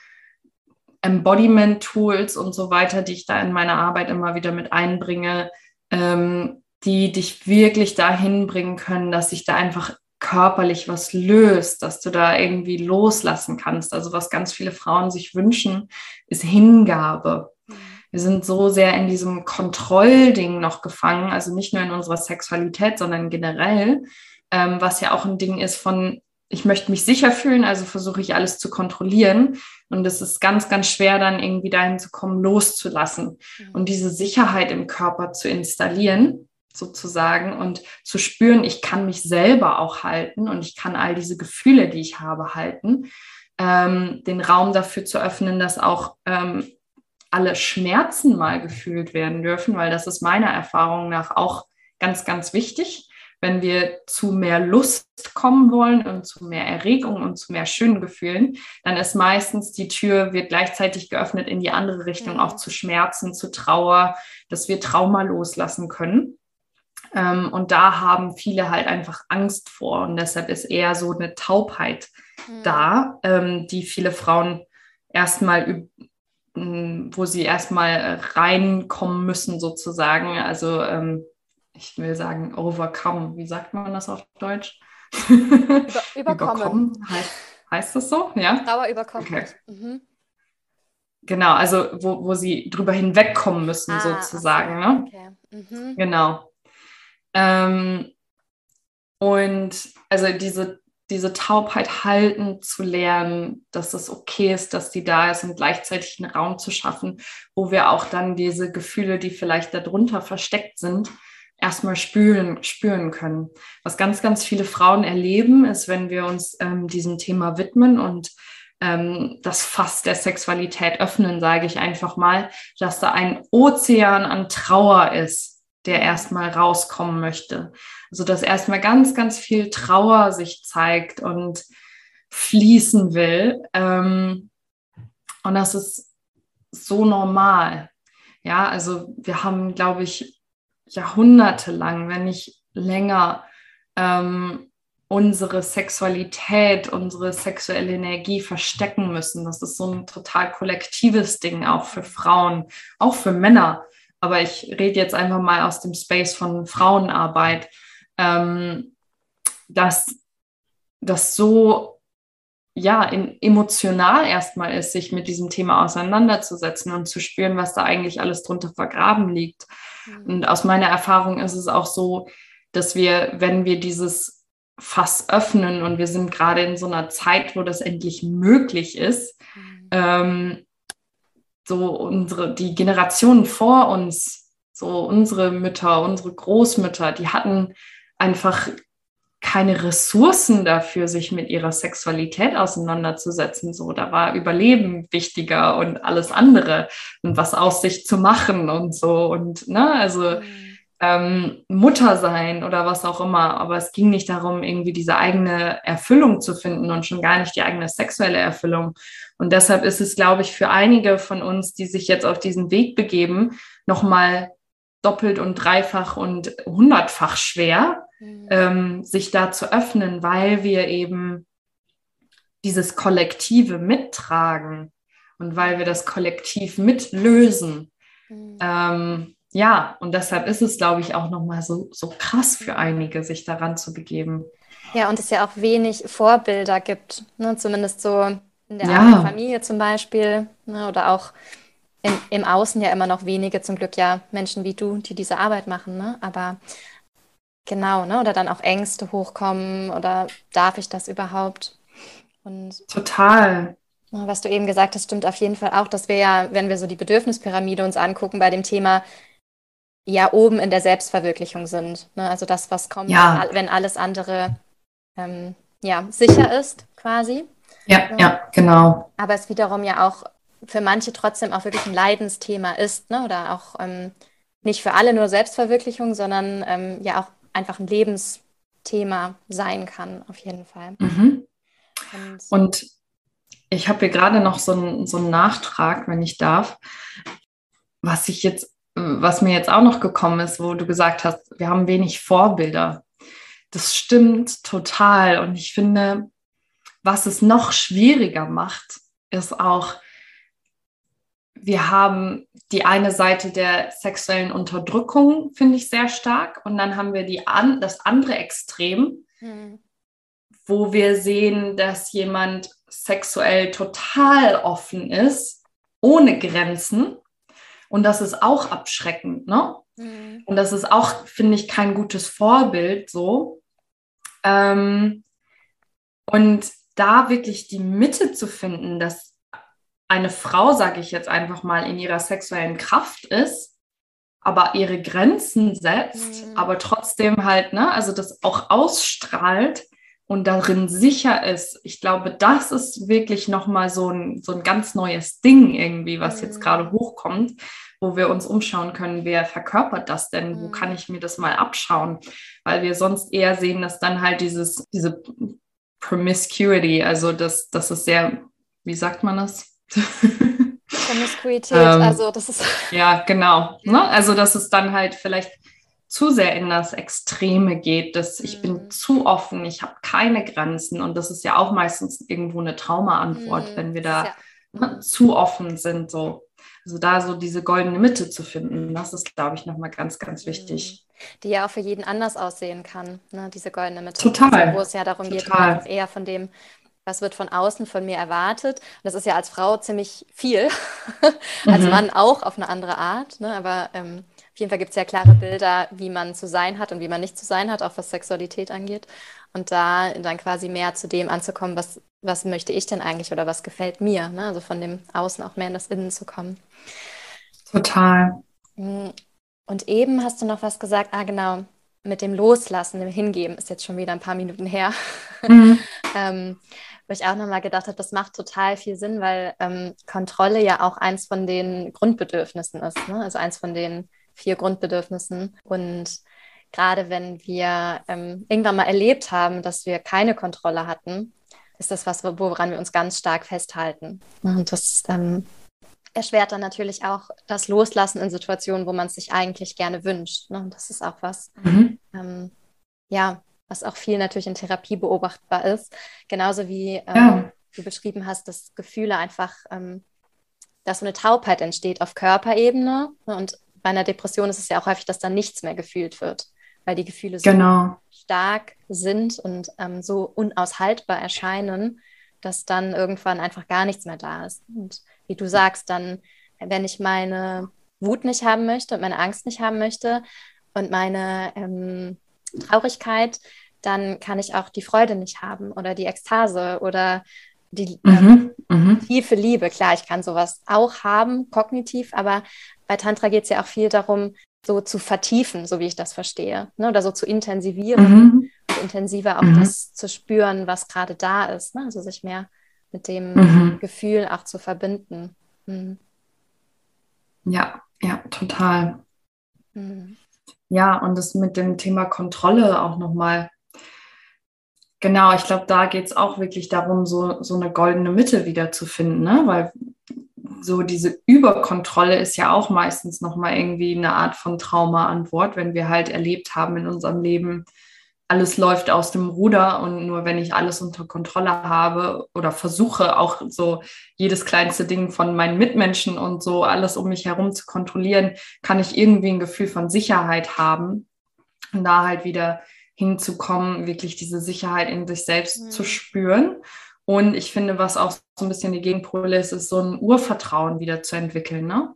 Embodiment-Tools und so weiter, die ich da in meiner Arbeit immer wieder mit einbringe, ähm, die dich wirklich dahin bringen können, dass sich da einfach körperlich was löst, dass du da irgendwie loslassen kannst. Also was ganz viele Frauen sich wünschen, ist Hingabe. Mhm. Wir sind so sehr in diesem Kontrollding noch gefangen, also nicht nur in unserer Sexualität, sondern generell, ähm, was ja auch ein Ding ist von ich möchte mich sicher fühlen, also versuche ich alles zu kontrollieren. Und es ist ganz, ganz schwer, dann irgendwie dahin zu kommen, loszulassen mhm. und diese Sicherheit im Körper zu installieren, sozusagen, und zu spüren, ich kann mich selber auch halten und ich kann all diese Gefühle, die ich habe, halten. Ähm, den Raum dafür zu öffnen, dass auch ähm, alle Schmerzen mal gefühlt werden dürfen, weil das ist meiner Erfahrung nach auch ganz, ganz wichtig wenn wir zu mehr Lust kommen wollen und zu mehr Erregung und zu mehr schönen Gefühlen, dann ist meistens die Tür wird gleichzeitig geöffnet in die andere Richtung, auch zu Schmerzen, zu Trauer, dass wir Trauma loslassen können. Ähm, und da haben viele halt einfach Angst vor. Und deshalb ist eher so eine Taubheit mhm. da, ähm, die viele Frauen erstmal, wo sie erstmal reinkommen müssen, sozusagen. Also ähm, ich will sagen, overcome. Wie sagt man das auf Deutsch? Über, überkommen. überkommen heißt, heißt, das so? Ja. Trauer überkommen. Okay. Mhm. Genau, also wo, wo sie drüber hinwegkommen müssen, ah, sozusagen. Okay. Ne? Okay. Mhm. Genau. Ähm, und also diese, diese Taubheit halten zu lernen, dass es okay ist, dass die da ist und gleichzeitig einen Raum zu schaffen, wo wir auch dann diese Gefühle, die vielleicht darunter versteckt sind, erstmal spüren, spüren können. Was ganz, ganz viele Frauen erleben, ist, wenn wir uns ähm, diesem Thema widmen und ähm, das Fass der Sexualität öffnen, sage ich einfach mal, dass da ein Ozean an Trauer ist, der erstmal rauskommen möchte. Also dass erstmal ganz, ganz viel Trauer sich zeigt und fließen will. Ähm, und das ist so normal. Ja, also wir haben, glaube ich, jahrhundertelang, wenn nicht länger, ähm, unsere Sexualität, unsere sexuelle Energie verstecken müssen. Das ist so ein total kollektives Ding, auch für Frauen, auch für Männer. Aber ich rede jetzt einfach mal aus dem Space von Frauenarbeit, ähm, dass das so ja in, emotional erstmal ist, sich mit diesem Thema auseinanderzusetzen und zu spüren, was da eigentlich alles drunter vergraben liegt. Mhm. Und aus meiner Erfahrung ist es auch so, dass wir, wenn wir dieses Fass öffnen und wir sind gerade in so einer Zeit, wo das endlich möglich ist. Mhm. Ähm, so unsere, die Generationen vor uns, so unsere Mütter, unsere Großmütter, die hatten einfach keine Ressourcen dafür, sich mit ihrer Sexualität auseinanderzusetzen. So, da war Überleben wichtiger und alles andere und was aus sich zu machen und so. Und ne, also ähm, Mutter sein oder was auch immer. Aber es ging nicht darum, irgendwie diese eigene Erfüllung zu finden und schon gar nicht die eigene sexuelle Erfüllung. Und deshalb ist es, glaube ich, für einige von uns, die sich jetzt auf diesen Weg begeben, nochmal doppelt und dreifach und hundertfach schwer, mhm. ähm, sich da zu öffnen, weil wir eben dieses Kollektive mittragen und weil wir das Kollektiv mitlösen. Mhm. Ähm, ja, und deshalb ist es, glaube ich, auch nochmal so, so krass für einige, sich daran zu begeben. Ja, und es ja auch wenig Vorbilder gibt, ne? zumindest so in der ja. Familie zum Beispiel ne? oder auch im, im Außen ja immer noch wenige, zum Glück ja Menschen wie du, die diese Arbeit machen, ne? aber genau, ne? oder dann auch Ängste hochkommen oder darf ich das überhaupt? Und Total. Was du eben gesagt hast, stimmt auf jeden Fall auch, dass wir ja, wenn wir so die Bedürfnispyramide uns angucken bei dem Thema ja oben in der Selbstverwirklichung sind. Ne? Also das, was kommt, ja. wenn alles andere ähm, ja, sicher ist, quasi. Ja, ja, ja, genau. Aber es wiederum ja auch für manche trotzdem auch wirklich ein Leidensthema ist, ne? oder auch ähm, nicht für alle nur Selbstverwirklichung, sondern ähm, ja auch einfach ein Lebensthema sein kann, auf jeden Fall. Mhm. Und, Und, ich habe hier gerade noch so einen, so einen Nachtrag, wenn ich darf, was ich jetzt was mir jetzt auch noch gekommen ist, wo du gesagt hast, wir haben wenig Vorbilder. Das stimmt total. Und ich finde, was es noch schwieriger macht, ist auch, wir haben die eine Seite der sexuellen Unterdrückung, finde ich sehr stark. Und dann haben wir die an, das andere Extrem, mhm. wo wir sehen, dass jemand sexuell total offen ist, ohne Grenzen und das ist auch abschreckend, ne? Mhm. Und das ist auch, finde ich, kein gutes Vorbild so. Ähm, und da wirklich die Mitte zu finden, dass eine Frau, sage ich jetzt einfach mal, in ihrer sexuellen Kraft ist, aber ihre Grenzen setzt, mhm. aber trotzdem halt, ne, also das auch ausstrahlt und darin sicher ist. Ich glaube, das ist wirklich nochmal so ein, so ein ganz neues Ding irgendwie, was mhm. jetzt gerade hochkommt, wo wir uns umschauen können, wer verkörpert das denn? Wo kann mhm. ich mir das mal abschauen? Weil wir sonst eher sehen, dass dann halt dieses, diese Promiscuity, also das, das ist sehr, wie sagt man das? Promiskuität, ähm, also das ist. Ja, genau. Ne? Also, dass es dann halt vielleicht zu sehr in das Extreme geht, dass ich bin mhm. zu offen, ich habe keine Grenzen und das ist ja auch meistens irgendwo eine Traumaantwort, mhm. wenn wir da ja. ne, zu offen sind. So. Also da so diese goldene Mitte zu finden, das ist, glaube ich, nochmal ganz, ganz wichtig. Mhm. Die ja auch für jeden anders aussehen kann, ne? diese goldene Mitte. Total. Also, wo es ja darum Total. geht, eher von dem, was wird von außen von mir erwartet. Und das ist ja als Frau ziemlich viel, als mhm. Mann auch auf eine andere Art. Ne? Aber ähm, auf jeden Fall gibt es ja klare Bilder, wie man zu sein hat und wie man nicht zu sein hat, auch was Sexualität angeht. Und da dann quasi mehr zu dem anzukommen, was, was möchte ich denn eigentlich oder was gefällt mir. Ne? Also von dem Außen auch mehr in das Innen zu kommen. Total. Hm, Und eben hast du noch was gesagt, ah genau, mit dem Loslassen, dem Hingeben, ist jetzt schon wieder ein paar Minuten her. Mhm. ähm, wo ich auch nochmal gedacht habe, das macht total viel Sinn, weil ähm, Kontrolle ja auch eins von den Grundbedürfnissen ist, ne? also eins von den vier Grundbedürfnissen. Und gerade wenn wir ähm, irgendwann mal erlebt haben, dass wir keine Kontrolle hatten, ist das was, woran wir uns ganz stark festhalten. Und das ähm, erschwert dann natürlich auch das Loslassen in Situationen, wo man es sich eigentlich gerne wünscht. Ne? Und das ist auch was, mhm. ähm, ja, was auch viel natürlich in Therapie beobachtbar ist. Genauso wie ähm, ja. du beschrieben hast, dass Gefühle einfach, ähm, dass so eine Taubheit entsteht auf Körperebene. Ne? Und bei einer Depression ist es ja auch häufig, dass dann nichts mehr gefühlt wird, weil die Gefühle so genau. stark sind und ähm, so unaushaltbar erscheinen, dass dann irgendwann einfach gar nichts mehr da ist. Und wie du sagst, dann, wenn ich meine Wut nicht haben möchte und meine Angst nicht haben möchte und meine ähm, Traurigkeit, dann kann ich auch die Freude nicht haben oder die Ekstase oder die mhm, ähm, mhm. tiefe Liebe. Klar, ich kann sowas auch haben, kognitiv, aber bei Tantra geht es ja auch viel darum, so zu vertiefen, so wie ich das verstehe, ne? oder so zu intensivieren mhm. Intensiver auch mhm. das zu spüren, was gerade da ist, ne? also sich mehr mit dem mhm. Gefühl auch zu verbinden. Mhm. Ja, ja, total. Mhm. Ja, und das mit dem Thema Kontrolle auch nochmal. Genau, ich glaube, da geht es auch wirklich darum, so, so eine goldene Mitte wiederzufinden, ne? weil so diese Überkontrolle ist ja auch meistens nochmal irgendwie eine Art von Trauma-Antwort, wenn wir halt erlebt haben in unserem Leben, alles läuft aus dem Ruder und nur wenn ich alles unter Kontrolle habe oder versuche auch so jedes kleinste Ding von meinen Mitmenschen und so alles um mich herum zu kontrollieren, kann ich irgendwie ein Gefühl von Sicherheit haben und da halt wieder hinzukommen, wirklich diese Sicherheit in sich selbst mhm. zu spüren. Und ich finde, was auch so ein bisschen die Gegenpole ist, ist so ein Urvertrauen wieder zu entwickeln. Ne?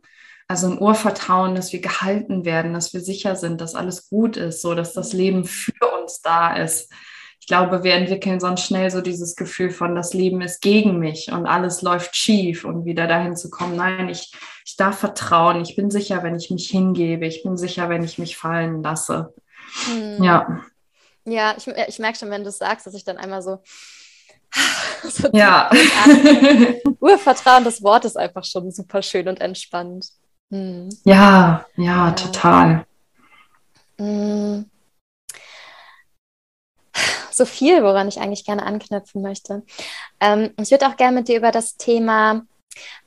Also ein Urvertrauen, dass wir gehalten werden, dass wir sicher sind, dass alles gut ist, so dass das Leben für uns da ist. Ich glaube, wir entwickeln sonst schnell so dieses Gefühl von, das Leben ist gegen mich und alles läuft schief und wieder dahin zu kommen, nein, ich, ich darf vertrauen, ich bin sicher, wenn ich mich hingebe, ich bin sicher, wenn ich mich fallen lasse. Hm. Ja. Ja, ich, ich merke schon, wenn du es sagst, dass ich dann einmal so so ja. Urvertrauen, das Wort ist einfach schon super schön und entspannt. Hm. Ja, ja, total. Hm. So viel, woran ich eigentlich gerne anknüpfen möchte. Ähm, ich würde auch gerne mit dir über das Thema,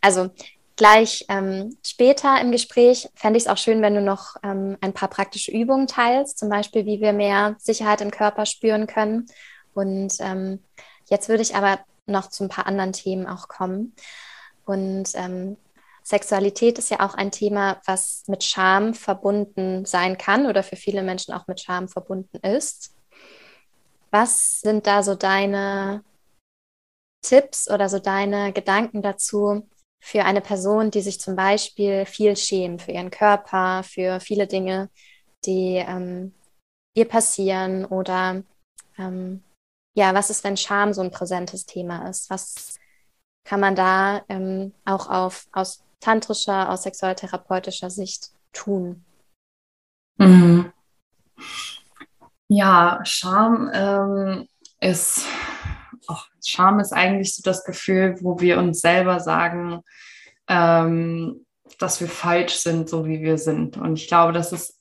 also gleich ähm, später im Gespräch fände ich es auch schön, wenn du noch ähm, ein paar praktische Übungen teilst, zum Beispiel, wie wir mehr Sicherheit im Körper spüren können. Und ähm, jetzt würde ich aber noch zu ein paar anderen Themen auch kommen. Und ähm, Sexualität ist ja auch ein Thema, was mit Scham verbunden sein kann oder für viele Menschen auch mit Scham verbunden ist. Was sind da so deine Tipps oder so deine Gedanken dazu für eine Person, die sich zum Beispiel viel schämt für ihren Körper, für viele Dinge, die ähm, ihr passieren oder ähm, ja, was ist, wenn Scham so ein präsentes Thema ist? Was kann man da ähm, auch auf, aus tantrischer, aus sexualtherapeutischer Sicht tun? Mhm. Ja, Scham ähm, ist, oh, Scham ist eigentlich so das Gefühl, wo wir uns selber sagen, ähm, dass wir falsch sind, so wie wir sind. Und ich glaube, das ist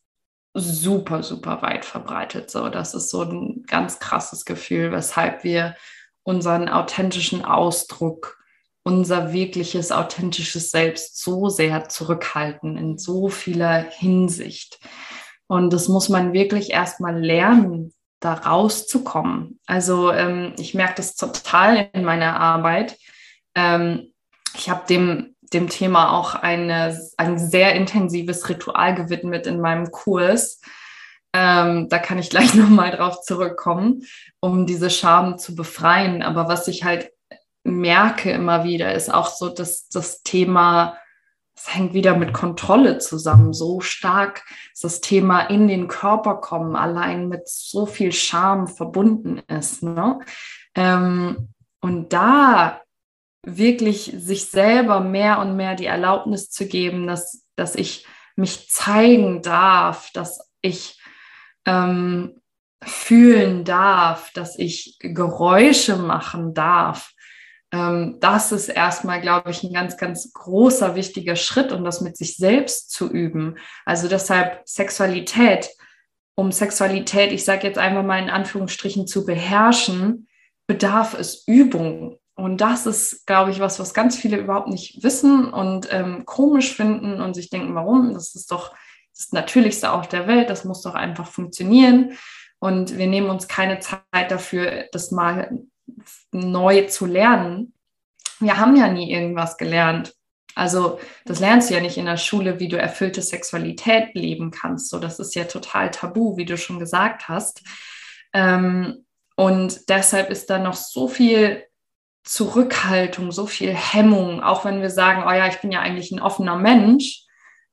super, super weit verbreitet. So, das ist so ein ganz krasses Gefühl, weshalb wir unseren authentischen Ausdruck unser wirkliches, authentisches Selbst so sehr zurückhalten in so vieler Hinsicht. Und das muss man wirklich erstmal lernen, da rauszukommen. Also ähm, ich merke das total in meiner Arbeit. Ähm, ich habe dem, dem Thema auch eine, ein sehr intensives Ritual gewidmet in meinem Kurs. Ähm, da kann ich gleich nochmal drauf zurückkommen, um diese Scham zu befreien. Aber was ich halt merke immer wieder, ist auch so, dass das Thema, es hängt wieder mit Kontrolle zusammen, so stark das Thema in den Körper kommen, allein mit so viel Scham verbunden ist. Ne? Ähm, und da wirklich sich selber mehr und mehr die Erlaubnis zu geben, dass, dass ich mich zeigen darf, dass ich ähm, fühlen darf, dass ich Geräusche machen darf. Ähm, das ist erstmal, glaube ich, ein ganz, ganz großer, wichtiger Schritt und das mit sich selbst zu üben. Also deshalb Sexualität, um Sexualität, ich sage jetzt einfach mal in Anführungsstrichen, zu beherrschen, bedarf es Übung. Und das ist, glaube ich, was, was ganz viele überhaupt nicht wissen und ähm, komisch finden und sich denken, warum? Das ist doch das Natürlichste auf der Welt, das muss doch einfach funktionieren. Und wir nehmen uns keine Zeit dafür, das mal neu zu lernen. Wir haben ja nie irgendwas gelernt. Also das lernst du ja nicht in der Schule, wie du erfüllte Sexualität leben kannst. So, das ist ja total tabu, wie du schon gesagt hast. Ähm, und deshalb ist da noch so viel Zurückhaltung, so viel Hemmung, auch wenn wir sagen, oh ja, ich bin ja eigentlich ein offener Mensch.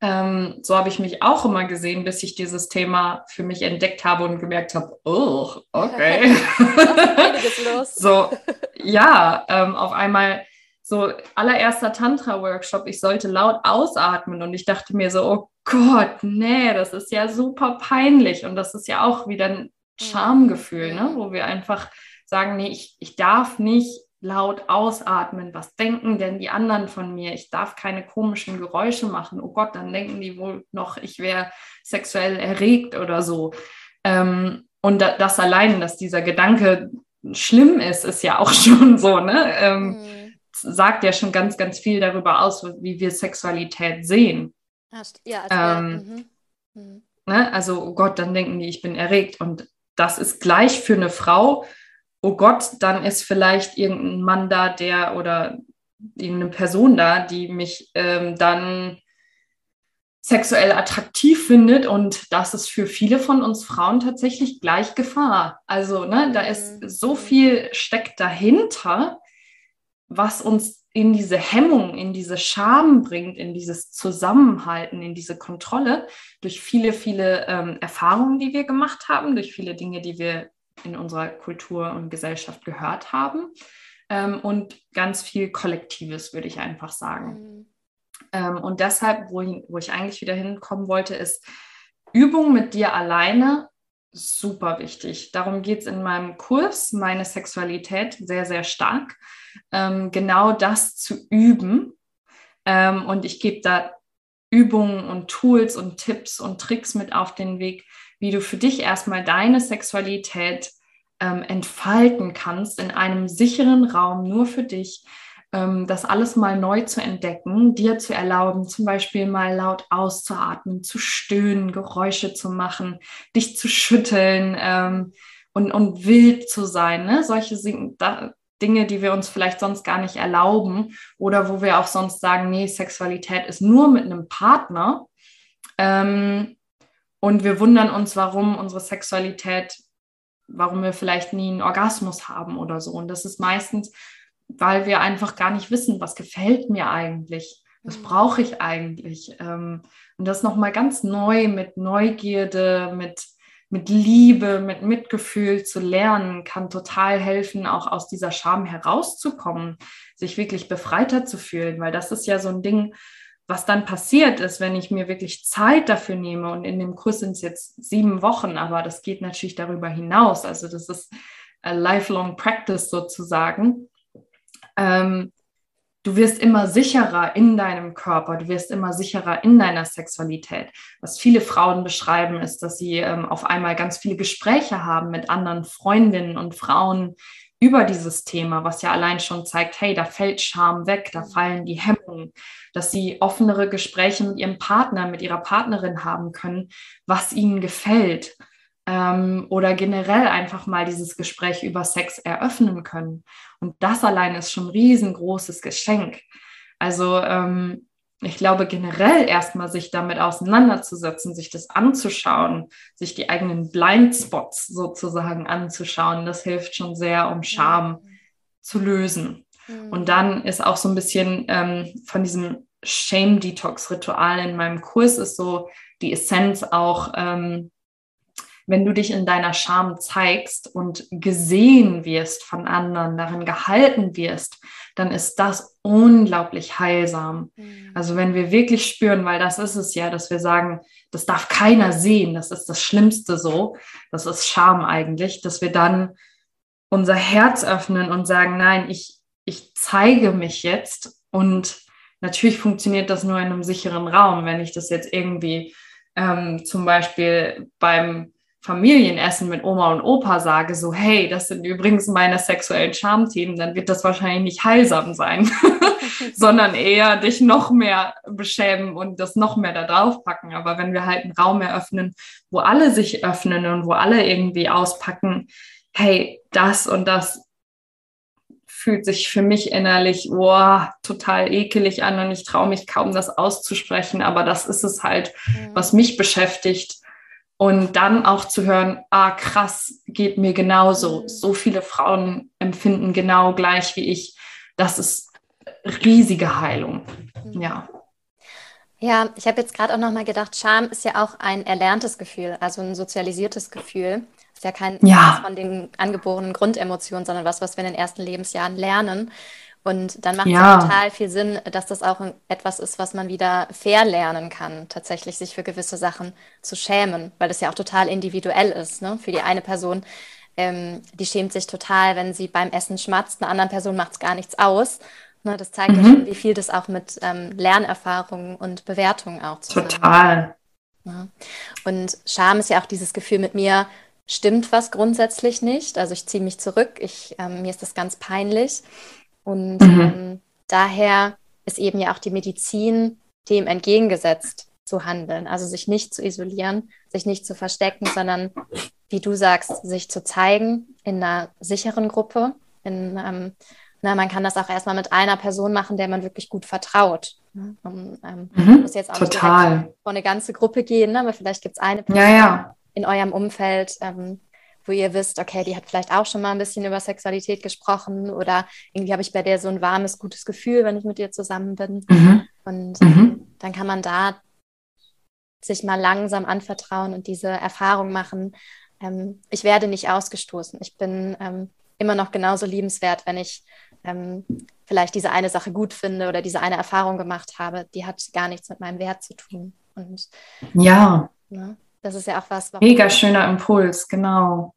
Ähm, so habe ich mich auch immer gesehen, bis ich dieses Thema für mich entdeckt habe und gemerkt habe, oh, okay. So, ja, ähm, auf einmal so allererster Tantra-Workshop, ich sollte laut ausatmen und ich dachte mir so, oh Gott, nee, das ist ja super peinlich und das ist ja auch wieder ein mhm. Schamgefühl, ne? wo wir einfach sagen, nee, ich, ich darf nicht laut ausatmen. Was denken denn die anderen von mir? Ich darf keine komischen Geräusche machen. Oh Gott, dann denken die wohl noch, ich wäre sexuell erregt oder so. Ähm, und das allein, dass dieser Gedanke schlimm ist, ist ja auch schon so, ne? Ähm, mhm. Sagt ja schon ganz, ganz viel darüber aus, wie wir Sexualität sehen. Ja, also, ähm, mhm. Mhm. Ne? also, oh Gott, dann denken die, ich bin erregt. Und das ist gleich für eine Frau oh Gott, dann ist vielleicht irgendein Mann da, der oder irgendeine Person da, die mich ähm, dann sexuell attraktiv findet und das ist für viele von uns Frauen tatsächlich gleich Gefahr. Also, ne, da ist mhm. so viel steckt dahinter, was uns in diese Hemmung, in diese Scham bringt, in dieses Zusammenhalten, in diese Kontrolle durch viele, viele ähm, Erfahrungen, die wir gemacht haben, durch viele Dinge, die wir in unserer Kultur und Gesellschaft gehört haben. Ähm, und ganz viel Kollektives, würde ich einfach sagen. Mhm. Ähm, und deshalb, wo ich, wo ich eigentlich wieder hinkommen wollte, ist Übung mit dir alleine super wichtig. Darum geht es in meinem Kurs, meine Sexualität, sehr, sehr stark. Ähm, genau das zu üben. Ähm, und ich gebe da Übungen und Tools und Tipps und Tricks mit auf den Weg, wie du für dich erstmal deine Sexualität ähm, entfalten kannst in einem sicheren Raum nur für dich, ähm, das alles mal neu zu entdecken, dir zu erlauben, zum Beispiel mal laut auszuatmen, zu stöhnen, Geräusche zu machen, dich zu schütteln ähm, und, und wild zu sein. Ne? Solche da, Dinge, die wir uns vielleicht sonst gar nicht erlauben oder wo wir auch sonst sagen, nee, Sexualität ist nur mit einem Partner. Ähm, und wir wundern uns, warum unsere Sexualität, warum wir vielleicht nie einen Orgasmus haben oder so. Und das ist meistens, weil wir einfach gar nicht wissen, was gefällt mir eigentlich, was mhm. brauche ich eigentlich. Ähm, und das nochmal ganz neu mit Neugierde, mit, mit Liebe, mit Mitgefühl zu lernen, kann total helfen, auch aus dieser Scham herauszukommen, sich wirklich befreiter zu fühlen, weil das ist ja so ein Ding, was dann passiert ist, wenn ich mir wirklich Zeit dafür nehme, und in dem Kurs sind es jetzt sieben Wochen, aber das geht natürlich darüber hinaus, also das ist a lifelong practice sozusagen, ähm, du wirst immer sicherer in deinem Körper, du wirst immer sicherer in deiner Sexualität. Was viele Frauen beschreiben, ist, dass sie ähm, auf einmal ganz viele Gespräche haben mit anderen Freundinnen und Frauen, über dieses Thema, was ja allein schon zeigt, hey, da fällt Scham weg, da fallen die Hemmungen, dass sie offenere Gespräche mit ihrem Partner, mit ihrer Partnerin haben können, was ihnen gefällt. Ähm, oder generell einfach mal dieses Gespräch über Sex eröffnen können. Und das allein ist schon ein riesengroßes Geschenk. Also ähm, ich glaube, generell erstmal sich damit auseinanderzusetzen, sich das anzuschauen, sich die eigenen Blindspots sozusagen anzuschauen, das hilft schon sehr, um Scham ja. zu lösen. Mhm. Und dann ist auch so ein bisschen ähm, von diesem Shame-Detox-Ritual in meinem Kurs ist so die Essenz auch, ähm, wenn du dich in deiner Scham zeigst und gesehen wirst von anderen, darin gehalten wirst, dann ist das unglaublich heilsam. Mhm. Also wenn wir wirklich spüren, weil das ist es ja, dass wir sagen, das darf keiner sehen, das ist das Schlimmste so, das ist Scham eigentlich, dass wir dann unser Herz öffnen und sagen, nein, ich, ich zeige mich jetzt und natürlich funktioniert das nur in einem sicheren Raum, wenn ich das jetzt irgendwie ähm, zum Beispiel beim Familienessen mit Oma und Opa sage, so, hey, das sind übrigens meine sexuellen Schamthemen, dann wird das wahrscheinlich nicht heilsam sein, sondern eher dich noch mehr beschämen und das noch mehr da drauf packen. Aber wenn wir halt einen Raum eröffnen, wo alle sich öffnen und wo alle irgendwie auspacken, hey, das und das fühlt sich für mich innerlich oh, total ekelig an und ich traue mich kaum, das auszusprechen. Aber das ist es halt, mhm. was mich beschäftigt. Und dann auch zu hören, ah, krass, geht mir genauso. Mhm. So viele Frauen empfinden genau gleich wie ich. Das ist riesige Heilung. Mhm. Ja. Ja, ich habe jetzt gerade auch nochmal gedacht, Scham ist ja auch ein erlerntes Gefühl, also ein sozialisiertes Gefühl. Ist ja kein ja. von den angeborenen Grundemotionen, sondern was, was wir in den ersten Lebensjahren lernen. Und dann macht es ja. total viel Sinn, dass das auch etwas ist, was man wieder verlernen kann, tatsächlich sich für gewisse Sachen zu schämen, weil das ja auch total individuell ist. Ne? Für die eine Person, ähm, die schämt sich total, wenn sie beim Essen schmatzt, einer anderen Person macht es gar nichts aus. Ne? Das zeigt mhm. ja schon, wie viel das auch mit ähm, Lernerfahrungen und Bewertungen auch zu Total. Ja. Und Scham ist ja auch dieses Gefühl mit mir, stimmt was grundsätzlich nicht. Also ich ziehe mich zurück, ich, ähm, mir ist das ganz peinlich. Und mhm. ähm, daher ist eben ja auch die Medizin dem entgegengesetzt zu handeln. Also sich nicht zu isolieren, sich nicht zu verstecken, sondern, wie du sagst, sich zu zeigen in einer sicheren Gruppe. In, ähm, na, man kann das auch erstmal mit einer Person machen, der man wirklich gut vertraut. Ne? Ähm, mhm, muss jetzt auch total. nicht vor eine ganze Gruppe gehen, ne? aber vielleicht gibt es eine Person, ja, ja in eurem Umfeld, ähm, wo ihr wisst, okay, die hat vielleicht auch schon mal ein bisschen über Sexualität gesprochen oder irgendwie habe ich bei der so ein warmes, gutes Gefühl, wenn ich mit ihr zusammen bin. Mhm. Und mhm. dann kann man da sich mal langsam anvertrauen und diese Erfahrung machen. Ähm, ich werde nicht ausgestoßen. Ich bin ähm, immer noch genauso liebenswert, wenn ich ähm, vielleicht diese eine Sache gut finde oder diese eine Erfahrung gemacht habe. Die hat gar nichts mit meinem Wert zu tun. Und, ja. Ne? Das ist ja auch was. Mega schöner Impuls, genau.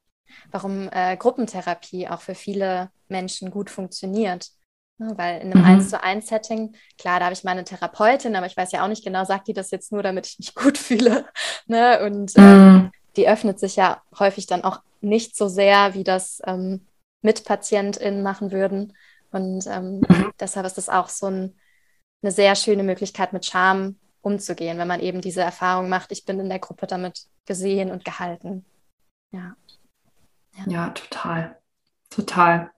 Warum äh, Gruppentherapie auch für viele Menschen gut funktioniert. Ne, weil in einem mhm. 1 zu 1 Setting, klar, da habe ich meine Therapeutin, aber ich weiß ja auch nicht genau, sagt die das jetzt nur, damit ich mich gut fühle. Ne? Und äh, mhm. die öffnet sich ja häufig dann auch nicht so sehr, wie das ähm, mit PatientInnen machen würden. Und ähm, mhm. deshalb ist das auch so ein, eine sehr schöne Möglichkeit, mit Charme umzugehen, wenn man eben diese Erfahrung macht, ich bin in der Gruppe damit gesehen und gehalten. Ja. Ja, ja total. Total.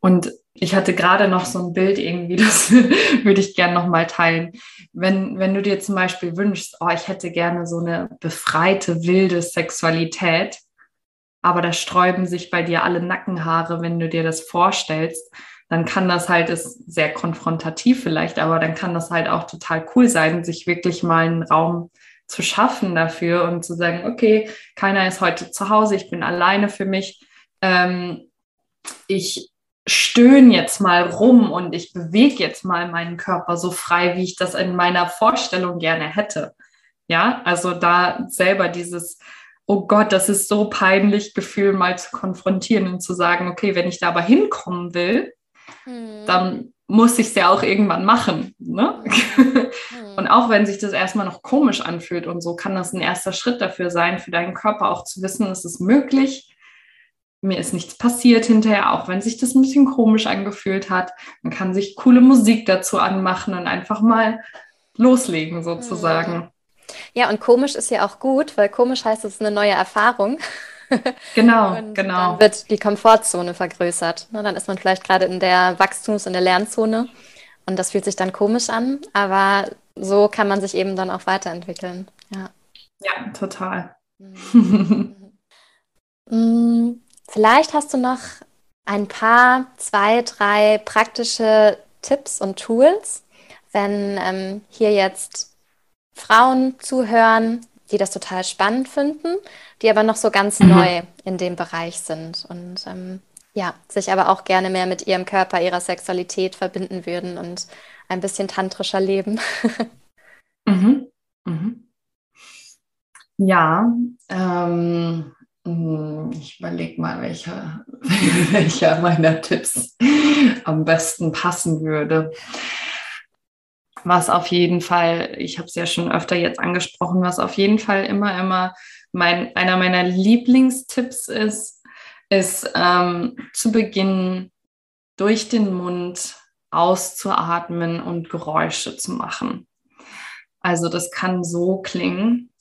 Und ich hatte gerade noch so ein Bild irgendwie, das würde ich gerne nochmal teilen. Wenn, wenn du dir zum Beispiel wünschst, oh, ich hätte gerne so eine befreite, wilde Sexualität, aber da sträuben sich bei dir alle Nackenhaare, wenn du dir das vorstellst, dann kann das halt, ist sehr konfrontativ vielleicht, aber dann kann das halt auch total cool sein, sich wirklich mal einen Raum zu schaffen dafür und zu sagen, okay, keiner ist heute zu Hause, ich bin alleine für mich. Ähm, ich stöhne jetzt mal rum und ich bewege jetzt mal meinen Körper so frei, wie ich das in meiner Vorstellung gerne hätte. Ja, also da selber dieses, oh Gott, das ist so peinlich, Gefühl mal zu konfrontieren und zu sagen, okay, wenn ich da aber hinkommen will, hm. dann muss ich es ja auch irgendwann machen. Ne? Hm. Und auch wenn sich das erstmal noch komisch anfühlt und so, kann das ein erster Schritt dafür sein, für deinen Körper auch zu wissen, es ist möglich. Mir ist nichts passiert hinterher, auch wenn sich das ein bisschen komisch angefühlt hat. Man kann sich coole Musik dazu anmachen und einfach mal loslegen sozusagen. Hm. Ja, und komisch ist ja auch gut, weil komisch heißt, es ist eine neue Erfahrung. Genau, und genau. Dann wird die Komfortzone vergrößert. Ne, dann ist man vielleicht gerade in der Wachstums- und der Lernzone und das fühlt sich dann komisch an, aber so kann man sich eben dann auch weiterentwickeln. Ja, ja total. Mm, vielleicht hast du noch ein paar, zwei, drei praktische Tipps und Tools, wenn ähm, hier jetzt Frauen zuhören, die das total spannend finden, die aber noch so ganz mhm. neu in dem Bereich sind und ähm, ja, sich aber auch gerne mehr mit ihrem Körper, ihrer Sexualität verbinden würden und ein bisschen tantrischer leben. mhm. Mhm. Ja, ähm, hm, ich überlege mal, welcher, welcher meiner Tipps am besten passen würde. Was auf jeden Fall, ich habe es ja schon öfter jetzt angesprochen, was auf jeden Fall immer, immer mein, einer meiner Lieblingstipps ist, ist ähm, zu Beginn durch den Mund auszuatmen und Geräusche zu machen. Also das kann so klingen.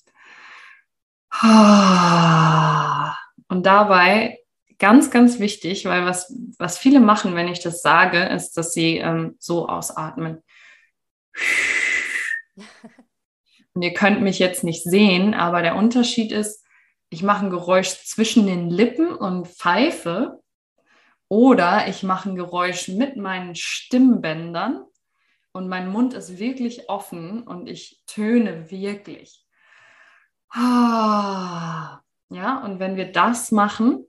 Und dabei ganz, ganz wichtig, weil was, was viele machen, wenn ich das sage, ist, dass sie ähm, so ausatmen. Und ihr könnt mich jetzt nicht sehen, aber der Unterschied ist, ich mache ein Geräusch zwischen den Lippen und pfeife oder ich mache ein Geräusch mit meinen Stimmbändern und mein Mund ist wirklich offen und ich töne wirklich. Ah. Ja, und wenn wir das machen,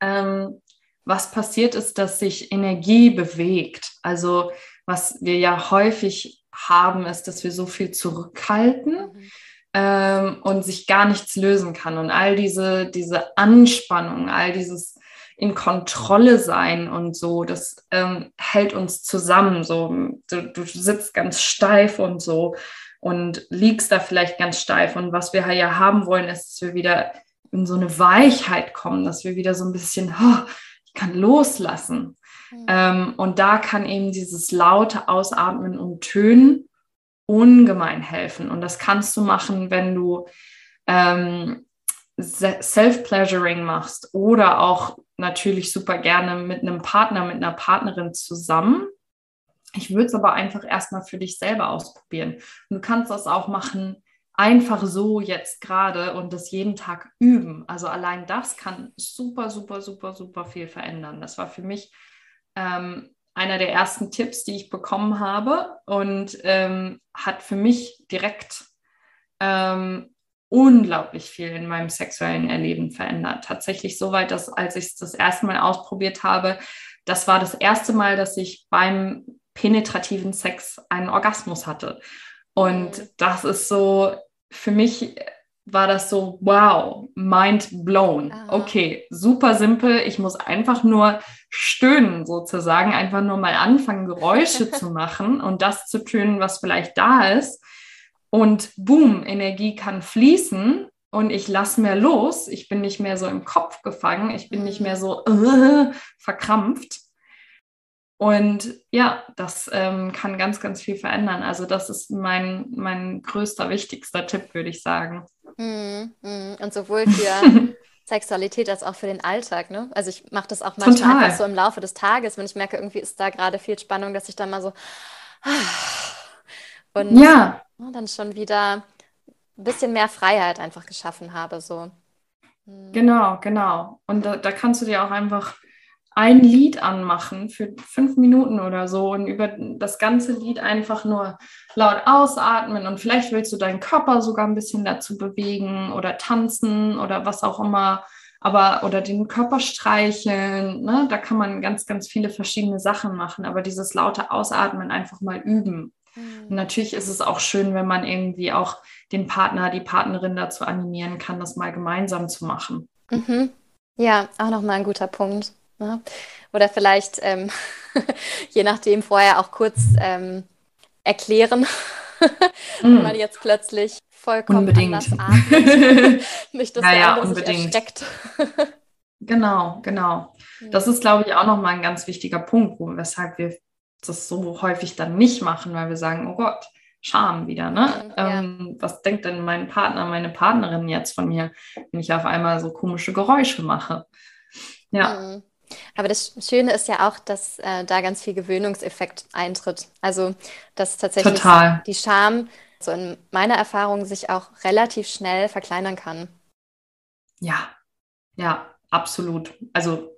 ähm, was passiert ist, dass sich Energie bewegt. Also was wir ja häufig haben, ist, dass wir so viel zurückhalten mhm. ähm, und sich gar nichts lösen kann. Und all diese, diese Anspannung, all dieses in Kontrolle sein und so, das ähm, hält uns zusammen. So, du, du sitzt ganz steif und so und liegst da vielleicht ganz steif. Und was wir ja haben wollen, ist, dass wir wieder in so eine Weichheit kommen, dass wir wieder so ein bisschen, oh, ich kann loslassen. Ähm, und da kann eben dieses laute Ausatmen und Tönen ungemein helfen. Und das kannst du machen, wenn du ähm, Self-Pleasuring machst oder auch natürlich super gerne mit einem Partner, mit einer Partnerin zusammen. Ich würde es aber einfach erstmal für dich selber ausprobieren. Und du kannst das auch machen, einfach so jetzt gerade und das jeden Tag üben. Also allein das kann super, super, super, super viel verändern. Das war für mich ähm, einer der ersten Tipps, die ich bekommen habe und ähm, hat für mich direkt ähm, unglaublich viel in meinem sexuellen Erleben verändert. Tatsächlich so weit, dass als ich es das erste Mal ausprobiert habe, das war das erste Mal, dass ich beim penetrativen Sex einen Orgasmus hatte. Und das ist so, für mich war das so, wow, mind blown. Aha. Okay, super simpel. Ich muss einfach nur stöhnen sozusagen, einfach nur mal anfangen, Geräusche zu machen und das zu tönen, was vielleicht da ist. Und boom, Energie kann fließen und ich lasse mehr los. Ich bin nicht mehr so im Kopf gefangen. Ich bin nicht mehr mhm. so äh, verkrampft. Und ja, das ähm, kann ganz, ganz viel verändern. Also das ist mein, mein größter, wichtigster Tipp, würde ich sagen. Mm, mm. Und sowohl für Sexualität als auch für den Alltag. Ne? Also ich mache das auch manchmal Total. einfach so im Laufe des Tages, wenn ich merke, irgendwie ist da gerade viel Spannung, dass ich dann mal so und ja. dann schon wieder ein bisschen mehr Freiheit einfach geschaffen habe. So. Mm. Genau, genau. Und da, da kannst du dir auch einfach ein Lied anmachen für fünf Minuten oder so und über das ganze Lied einfach nur laut ausatmen und vielleicht willst du deinen Körper sogar ein bisschen dazu bewegen oder tanzen oder was auch immer, aber oder den Körper streicheln, ne? da kann man ganz, ganz viele verschiedene Sachen machen, aber dieses laute Ausatmen einfach mal üben. Mhm. Und natürlich ist es auch schön, wenn man irgendwie auch den Partner, die Partnerin dazu animieren kann, das mal gemeinsam zu machen. Mhm. Ja, auch nochmal ein guter Punkt. Ne? Oder vielleicht, ähm, je nachdem, vorher auch kurz ähm, erklären, wenn mm. man jetzt plötzlich vollkommen unbedingt. anders atmet. Nicht, dass ja, der unbedingt. erschreckt. genau, genau. Das ist, glaube ich, auch nochmal ein ganz wichtiger Punkt, wo, weshalb wir das so häufig dann nicht machen, weil wir sagen, oh Gott, Scham wieder, ne? Mhm, ja. Ähm, was denkt denn mein Partner, meine Partnerin jetzt von mir, wenn ich auf einmal so komische Geräusche mache? Ja. Mhm. Aber das Schöne ist ja auch, dass äh, da ganz viel Gewöhnungseffekt eintritt. Also, dass tatsächlich Total. die Scham, so in meiner Erfahrung, sich auch relativ schnell verkleinern kann. Ja, ja, absolut. Also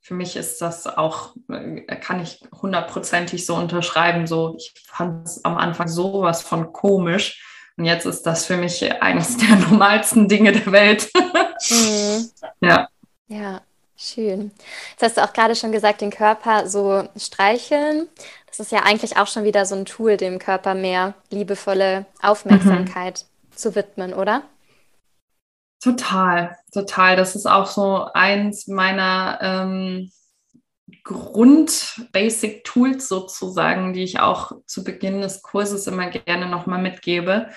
für mich ist das auch, äh, kann ich hundertprozentig so unterschreiben. So, ich fand es am Anfang sowas von komisch Und jetzt ist das für mich eines der normalsten Dinge der Welt. Mhm. Ja. Ja, schön. Jetzt hast du auch gerade schon gesagt, den Körper so streicheln. Das ist ja eigentlich auch schon wieder so ein Tool, dem Körper mehr liebevolle Aufmerksamkeit mhm. zu widmen, oder? Total, total. Das ist auch so eins meiner ähm, Grund-Basic-Tools sozusagen, die ich auch zu Beginn des Kurses immer gerne nochmal mitgebe.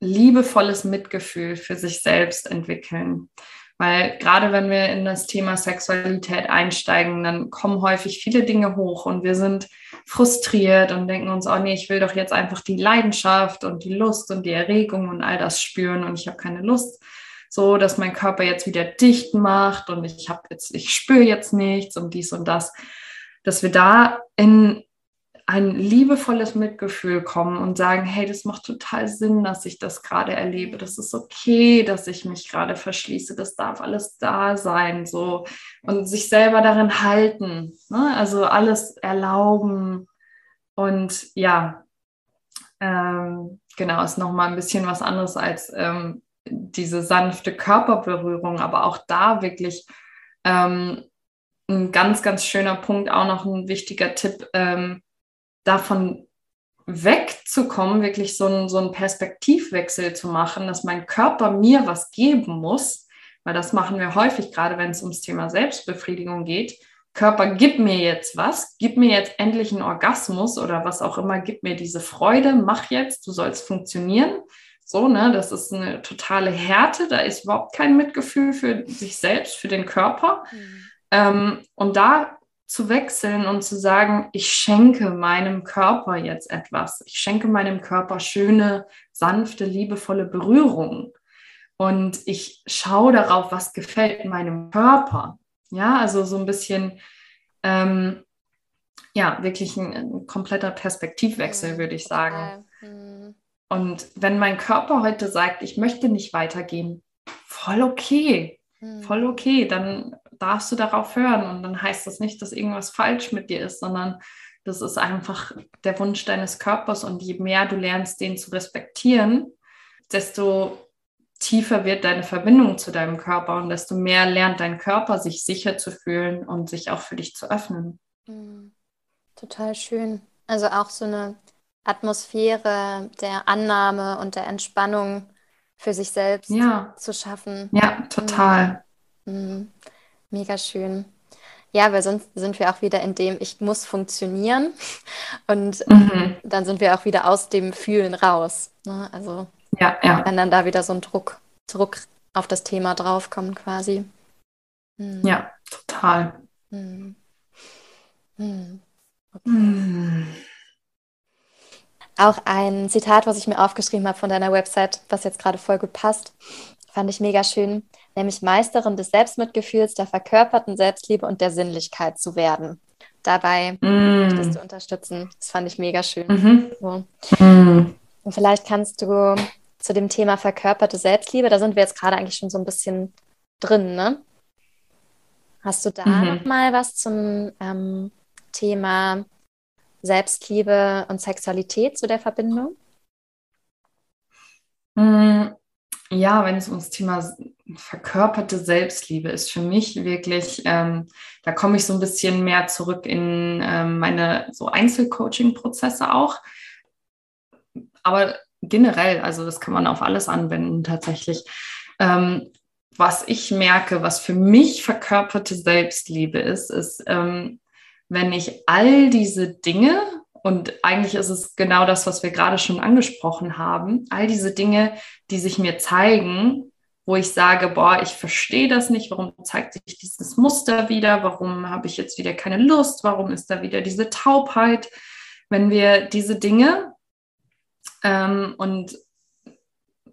Liebevolles Mitgefühl für sich selbst entwickeln. Weil gerade wenn wir in das Thema Sexualität einsteigen, dann kommen häufig viele Dinge hoch und wir sind frustriert und denken uns, oh nee, ich will doch jetzt einfach die Leidenschaft und die Lust und die Erregung und all das spüren und ich habe keine Lust so, dass mein Körper jetzt wieder dicht macht und ich habe jetzt, ich spüre jetzt nichts und dies und das, dass wir da in ein liebevolles Mitgefühl kommen und sagen, hey, das macht total Sinn, dass ich das gerade erlebe. Das ist okay, dass ich mich gerade verschließe. Das darf alles da sein, so und sich selber darin halten. Ne? Also alles erlauben und ja, ähm, genau, ist noch mal ein bisschen was anderes als ähm, diese sanfte Körperberührung, aber auch da wirklich ähm, ein ganz, ganz schöner Punkt, auch noch ein wichtiger Tipp, ähm, davon wegzukommen, wirklich so, ein, so einen Perspektivwechsel zu machen, dass mein Körper mir was geben muss, weil das machen wir häufig, gerade wenn es ums Thema Selbstbefriedigung geht. Körper, gib mir jetzt was, gib mir jetzt endlich einen Orgasmus oder was auch immer, gib mir diese Freude, mach jetzt, du sollst funktionieren. So, ne, das ist eine totale Härte, da ist überhaupt kein Mitgefühl für sich selbst, für den Körper. Mhm. Ähm, und da zu wechseln und zu sagen, ich schenke meinem Körper jetzt etwas. Ich schenke meinem Körper schöne, sanfte, liebevolle Berührungen. Und ich schaue darauf, was gefällt meinem Körper. Ja, also so ein bisschen, ähm, ja, wirklich ein, ein kompletter Perspektivwechsel, mhm. würde ich sagen. Mhm. Und wenn mein Körper heute sagt, ich möchte nicht weitergehen, voll okay, hm. voll okay, dann darfst du darauf hören. Und dann heißt das nicht, dass irgendwas falsch mit dir ist, sondern das ist einfach der Wunsch deines Körpers. Und je mehr du lernst, den zu respektieren, desto tiefer wird deine Verbindung zu deinem Körper und desto mehr lernt dein Körper, sich sicher zu fühlen und sich auch für dich zu öffnen. Hm. Total schön. Also auch so eine Atmosphäre der Annahme und der Entspannung für sich selbst ja. zu schaffen. Ja, total. Mhm. Mega schön. Ja, weil sonst sind wir auch wieder in dem, ich muss funktionieren. Und mhm. dann sind wir auch wieder aus dem Fühlen raus. Ne? Also ja, ja. wenn dann da wieder so ein Druck, Druck auf das Thema draufkommt quasi. Mhm. Ja, total. Mhm. Mhm. Okay. Auch ein Zitat, was ich mir aufgeschrieben habe von deiner Website, was jetzt gerade voll gut passt, fand ich mega schön, nämlich Meisterin des Selbstmitgefühls, der verkörperten Selbstliebe und der Sinnlichkeit zu werden. Dabei mm. möchtest du unterstützen. Das fand ich mega schön. Mhm. So. Mm. Und vielleicht kannst du zu dem Thema verkörperte Selbstliebe, da sind wir jetzt gerade eigentlich schon so ein bisschen drin, ne? Hast du da mhm. noch mal was zum ähm, Thema Selbstliebe und Sexualität zu der Verbindung? Mm, ja, wenn es ums Thema verkörperte Selbstliebe ist, für mich wirklich, ähm, da komme ich so ein bisschen mehr zurück in ähm, meine so Einzelcoaching-Prozesse auch. Aber generell, also das kann man auf alles anwenden tatsächlich. Ähm, was ich merke, was für mich verkörperte Selbstliebe ist, ist, ähm, wenn ich all diese Dinge, und eigentlich ist es genau das, was wir gerade schon angesprochen haben, all diese Dinge, die sich mir zeigen, wo ich sage, boah, ich verstehe das nicht, warum zeigt sich dieses Muster wieder, warum habe ich jetzt wieder keine Lust, warum ist da wieder diese Taubheit, wenn wir diese Dinge ähm, und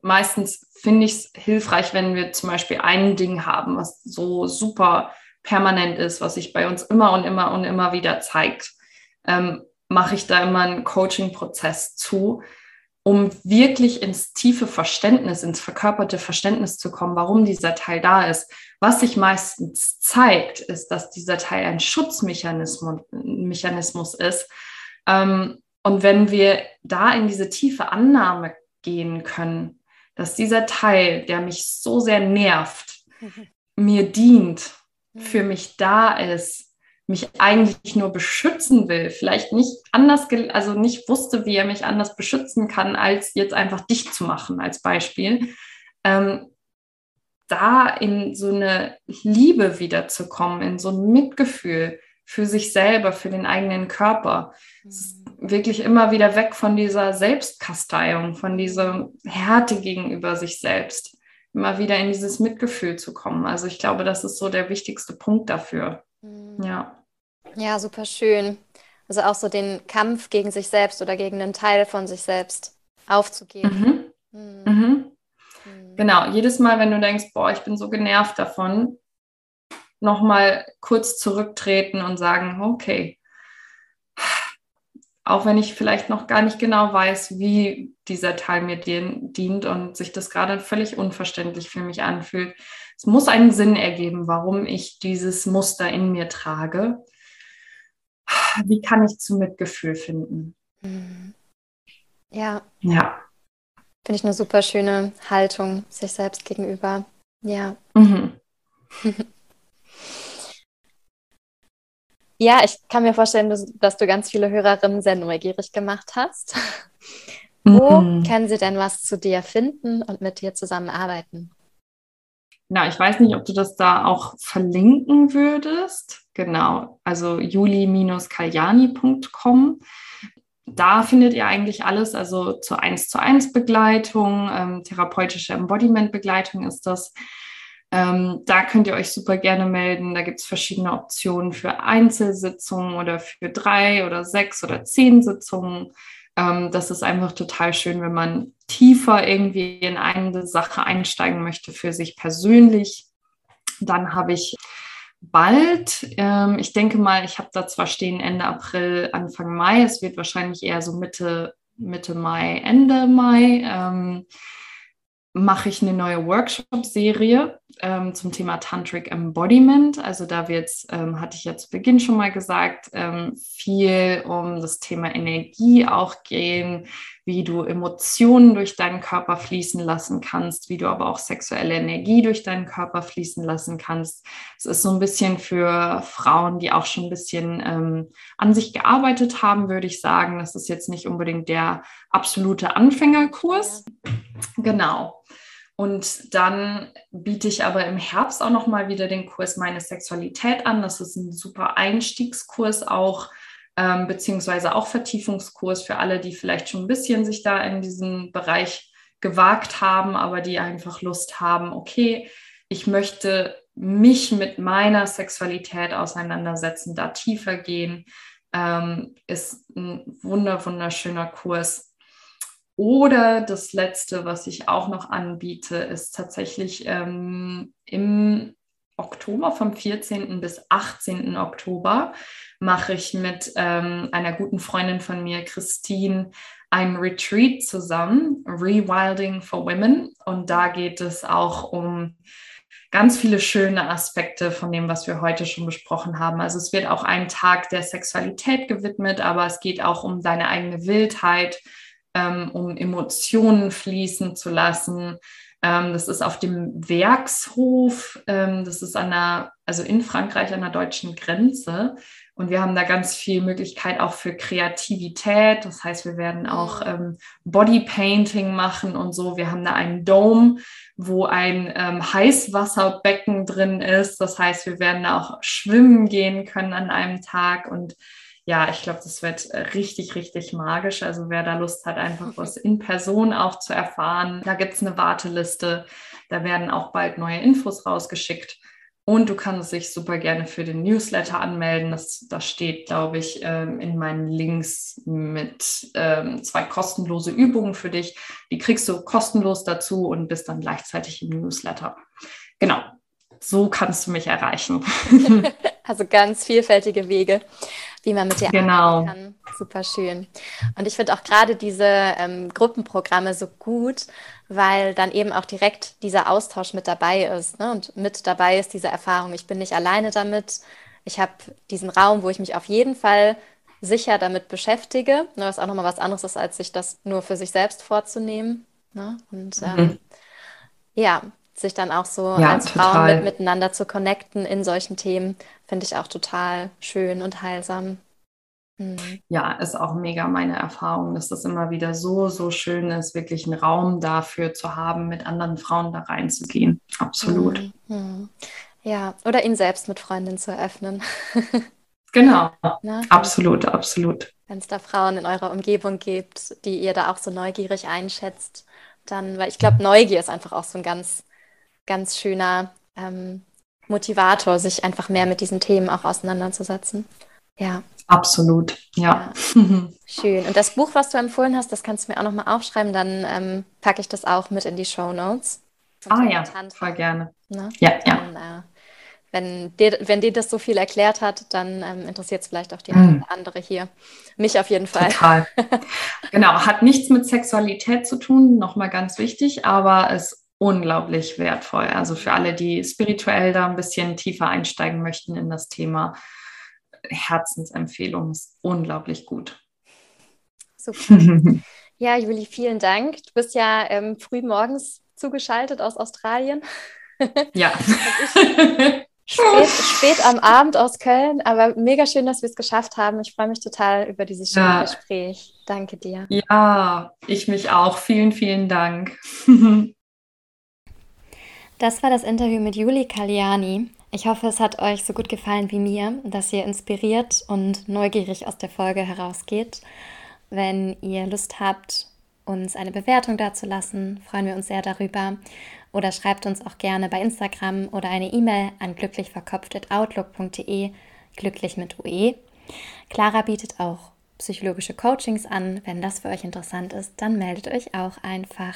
meistens finde ich es hilfreich, wenn wir zum Beispiel ein Ding haben, was so super permanent ist, was sich bei uns immer und immer und immer wieder zeigt, ähm, mache ich da immer einen Coaching-Prozess zu, um wirklich ins tiefe Verständnis, ins verkörperte Verständnis zu kommen, warum dieser Teil da ist. Was sich meistens zeigt, ist, dass dieser Teil ein Schutzmechanismus Mechanismus ist. Ähm, und wenn wir da in diese tiefe Annahme gehen können. Dass dieser Teil, der mich so sehr nervt, mhm. mir dient. Für mich da ist, mich eigentlich nur beschützen will, vielleicht nicht anders, also nicht wusste, wie er mich anders beschützen kann, als jetzt einfach dicht zu machen als Beispiel, ähm, da in so eine Liebe wiederzukommen, in so ein Mitgefühl für sich selber, für den eigenen Körper. Mhm. Wirklich immer wieder weg von dieser Selbstkasteiung, von dieser Härte gegenüber sich selbst. Immer wieder in dieses Mitgefühl zu kommen. Also ich glaube, das ist so der wichtigste Punkt dafür. Mhm. Ja. Ja, super schön. Also auch so den Kampf gegen sich selbst oder gegen einen Teil von sich selbst aufzugeben. Mhm. Mhm. Mhm. mhm. Genau, jedes Mal, wenn du denkst, boah, ich bin so genervt davon, nochmal kurz zurücktreten und sagen, okay, auch wenn ich vielleicht noch gar nicht genau weiß, wie dieser Teil mir dient und sich das gerade völlig unverständlich für mich anfühlt. Es muss einen Sinn ergeben, warum ich dieses Muster in mir trage. Wie kann ich zu Mitgefühl finden? Mhm. Ja. Ja. Finde ich eine super schöne Haltung sich selbst gegenüber. Ja. Mhm. Ja, ich kann mir vorstellen, dass, dass du ganz viele Hörerinnen sehr neugierig gemacht hast. Wo mhm. können sie denn was zu dir finden und mit dir zusammenarbeiten? Na, ich weiß nicht, ob du das da auch verlinken würdest. Genau, also juli-kaljani.com. Da findet ihr eigentlich alles, also zur 1 zu 1 Begleitung, ähm, therapeutische Embodiment-Begleitung ist das. Ähm, da könnt ihr euch super gerne melden. Da gibt es verschiedene Optionen für Einzelsitzungen oder für drei oder sechs oder zehn Sitzungen. Ähm, das ist einfach total schön, wenn man tiefer irgendwie in eine Sache einsteigen möchte für sich persönlich. Dann habe ich bald, ähm, ich denke mal, ich habe da zwar stehen Ende April, Anfang Mai, es wird wahrscheinlich eher so Mitte, Mitte Mai, Ende Mai. Ähm, mache ich eine neue Workshop-Serie ähm, zum Thema Tantric Embodiment. Also da wird es, ähm, hatte ich ja zu Beginn schon mal gesagt, ähm, viel um das Thema Energie auch gehen, wie du Emotionen durch deinen Körper fließen lassen kannst, wie du aber auch sexuelle Energie durch deinen Körper fließen lassen kannst. Es ist so ein bisschen für Frauen, die auch schon ein bisschen ähm, an sich gearbeitet haben, würde ich sagen. Das ist jetzt nicht unbedingt der absolute Anfängerkurs. Genau. Und dann biete ich aber im Herbst auch noch mal wieder den Kurs Meine Sexualität an. Das ist ein super Einstiegskurs auch ähm, beziehungsweise auch Vertiefungskurs für alle, die vielleicht schon ein bisschen sich da in diesen Bereich gewagt haben, aber die einfach Lust haben, okay, ich möchte mich mit meiner Sexualität auseinandersetzen, da tiefer gehen, ähm, ist ein wunder, wunderschöner Kurs. Oder das letzte, was ich auch noch anbiete, ist tatsächlich ähm, im Oktober, vom 14. bis 18. Oktober, mache ich mit ähm, einer guten Freundin von mir, Christine, ein Retreat zusammen, Rewilding for Women. Und da geht es auch um ganz viele schöne Aspekte von dem, was wir heute schon besprochen haben. Also es wird auch ein Tag der Sexualität gewidmet, aber es geht auch um deine eigene Wildheit, ähm, um Emotionen fließen zu lassen, ähm, das ist auf dem Werkshof. Ähm, das ist an der, also in Frankreich an der deutschen Grenze. Und wir haben da ganz viel Möglichkeit auch für Kreativität. Das heißt, wir werden auch mhm. ähm, Bodypainting machen und so. Wir haben da einen Dome, wo ein ähm, Heißwasserbecken drin ist. Das heißt, wir werden da auch schwimmen gehen können an einem Tag und ja, ich glaube, das wird äh, richtig, richtig magisch. Also wer da Lust hat, einfach was in Person auch zu erfahren, da gibt es eine Warteliste. Da werden auch bald neue Infos rausgeschickt. Und du kannst dich super gerne für den Newsletter anmelden. Das, das steht, glaube ich, ähm, in meinen Links mit ähm, zwei kostenlose Übungen für dich. Die kriegst du kostenlos dazu und bist dann gleichzeitig im Newsletter. Genau, so kannst du mich erreichen. also ganz vielfältige Wege wie man mit dir genau. arbeiten kann. Super schön. Und ich finde auch gerade diese ähm, Gruppenprogramme so gut, weil dann eben auch direkt dieser Austausch mit dabei ist. Ne? Und mit dabei ist diese Erfahrung. Ich bin nicht alleine damit. Ich habe diesen Raum, wo ich mich auf jeden Fall sicher damit beschäftige, ne, was auch nochmal was anderes ist, als sich das nur für sich selbst vorzunehmen. Ne? Und mhm. ähm, ja, sich dann auch so ja, als total. Frauen mit, miteinander zu connecten in solchen Themen, finde ich auch total schön und heilsam. Mhm. Ja, ist auch mega meine Erfahrung, dass das immer wieder so, so schön ist, wirklich einen Raum dafür zu haben, mit anderen Frauen da reinzugehen. Absolut. Mhm. mhm. Ja, oder ihn selbst mit Freundinnen zu eröffnen. genau, Na, absolut, absolut. Wenn es da Frauen in eurer Umgebung gibt, die ihr da auch so neugierig einschätzt, dann, weil ich glaube, Neugier ist einfach auch so ein ganz, ganz schöner ähm, Motivator, sich einfach mehr mit diesen Themen auch auseinanderzusetzen. Ja. Absolut, ja. ja. Schön. Und das Buch, was du empfohlen hast, das kannst du mir auch nochmal aufschreiben, dann ähm, packe ich das auch mit in die Show Notes. Ah ja, voll gerne. Ne? Ja, ja. Dann, äh, wenn, dir, wenn dir das so viel erklärt hat, dann ähm, interessiert es vielleicht auch die mm. andere hier. Mich auf jeden Fall. Total. genau, hat nichts mit Sexualität zu tun, nochmal ganz wichtig, aber ist unglaublich wertvoll. Also für alle, die spirituell da ein bisschen tiefer einsteigen möchten in das Thema, Herzensempfehlung ist unglaublich gut. Super. ja, Juli, vielen Dank. Du bist ja ähm, früh morgens zugeschaltet aus Australien. Ja. spät, spät am Abend aus Köln, aber mega schön, dass wir es geschafft haben. Ich freue mich total über dieses schöne ja. Gespräch. Danke dir. Ja, ich mich auch. Vielen, vielen Dank. Das war das Interview mit Juli Kaliani. Ich hoffe, es hat euch so gut gefallen wie mir, dass ihr inspiriert und neugierig aus der Folge herausgeht. Wenn ihr Lust habt, uns eine Bewertung dazulassen, freuen wir uns sehr darüber. Oder schreibt uns auch gerne bei Instagram oder eine E-Mail an glücklichverkopft.outlook.de, glücklich mit UE. Clara bietet auch psychologische Coachings an. Wenn das für euch interessant ist, dann meldet euch auch einfach.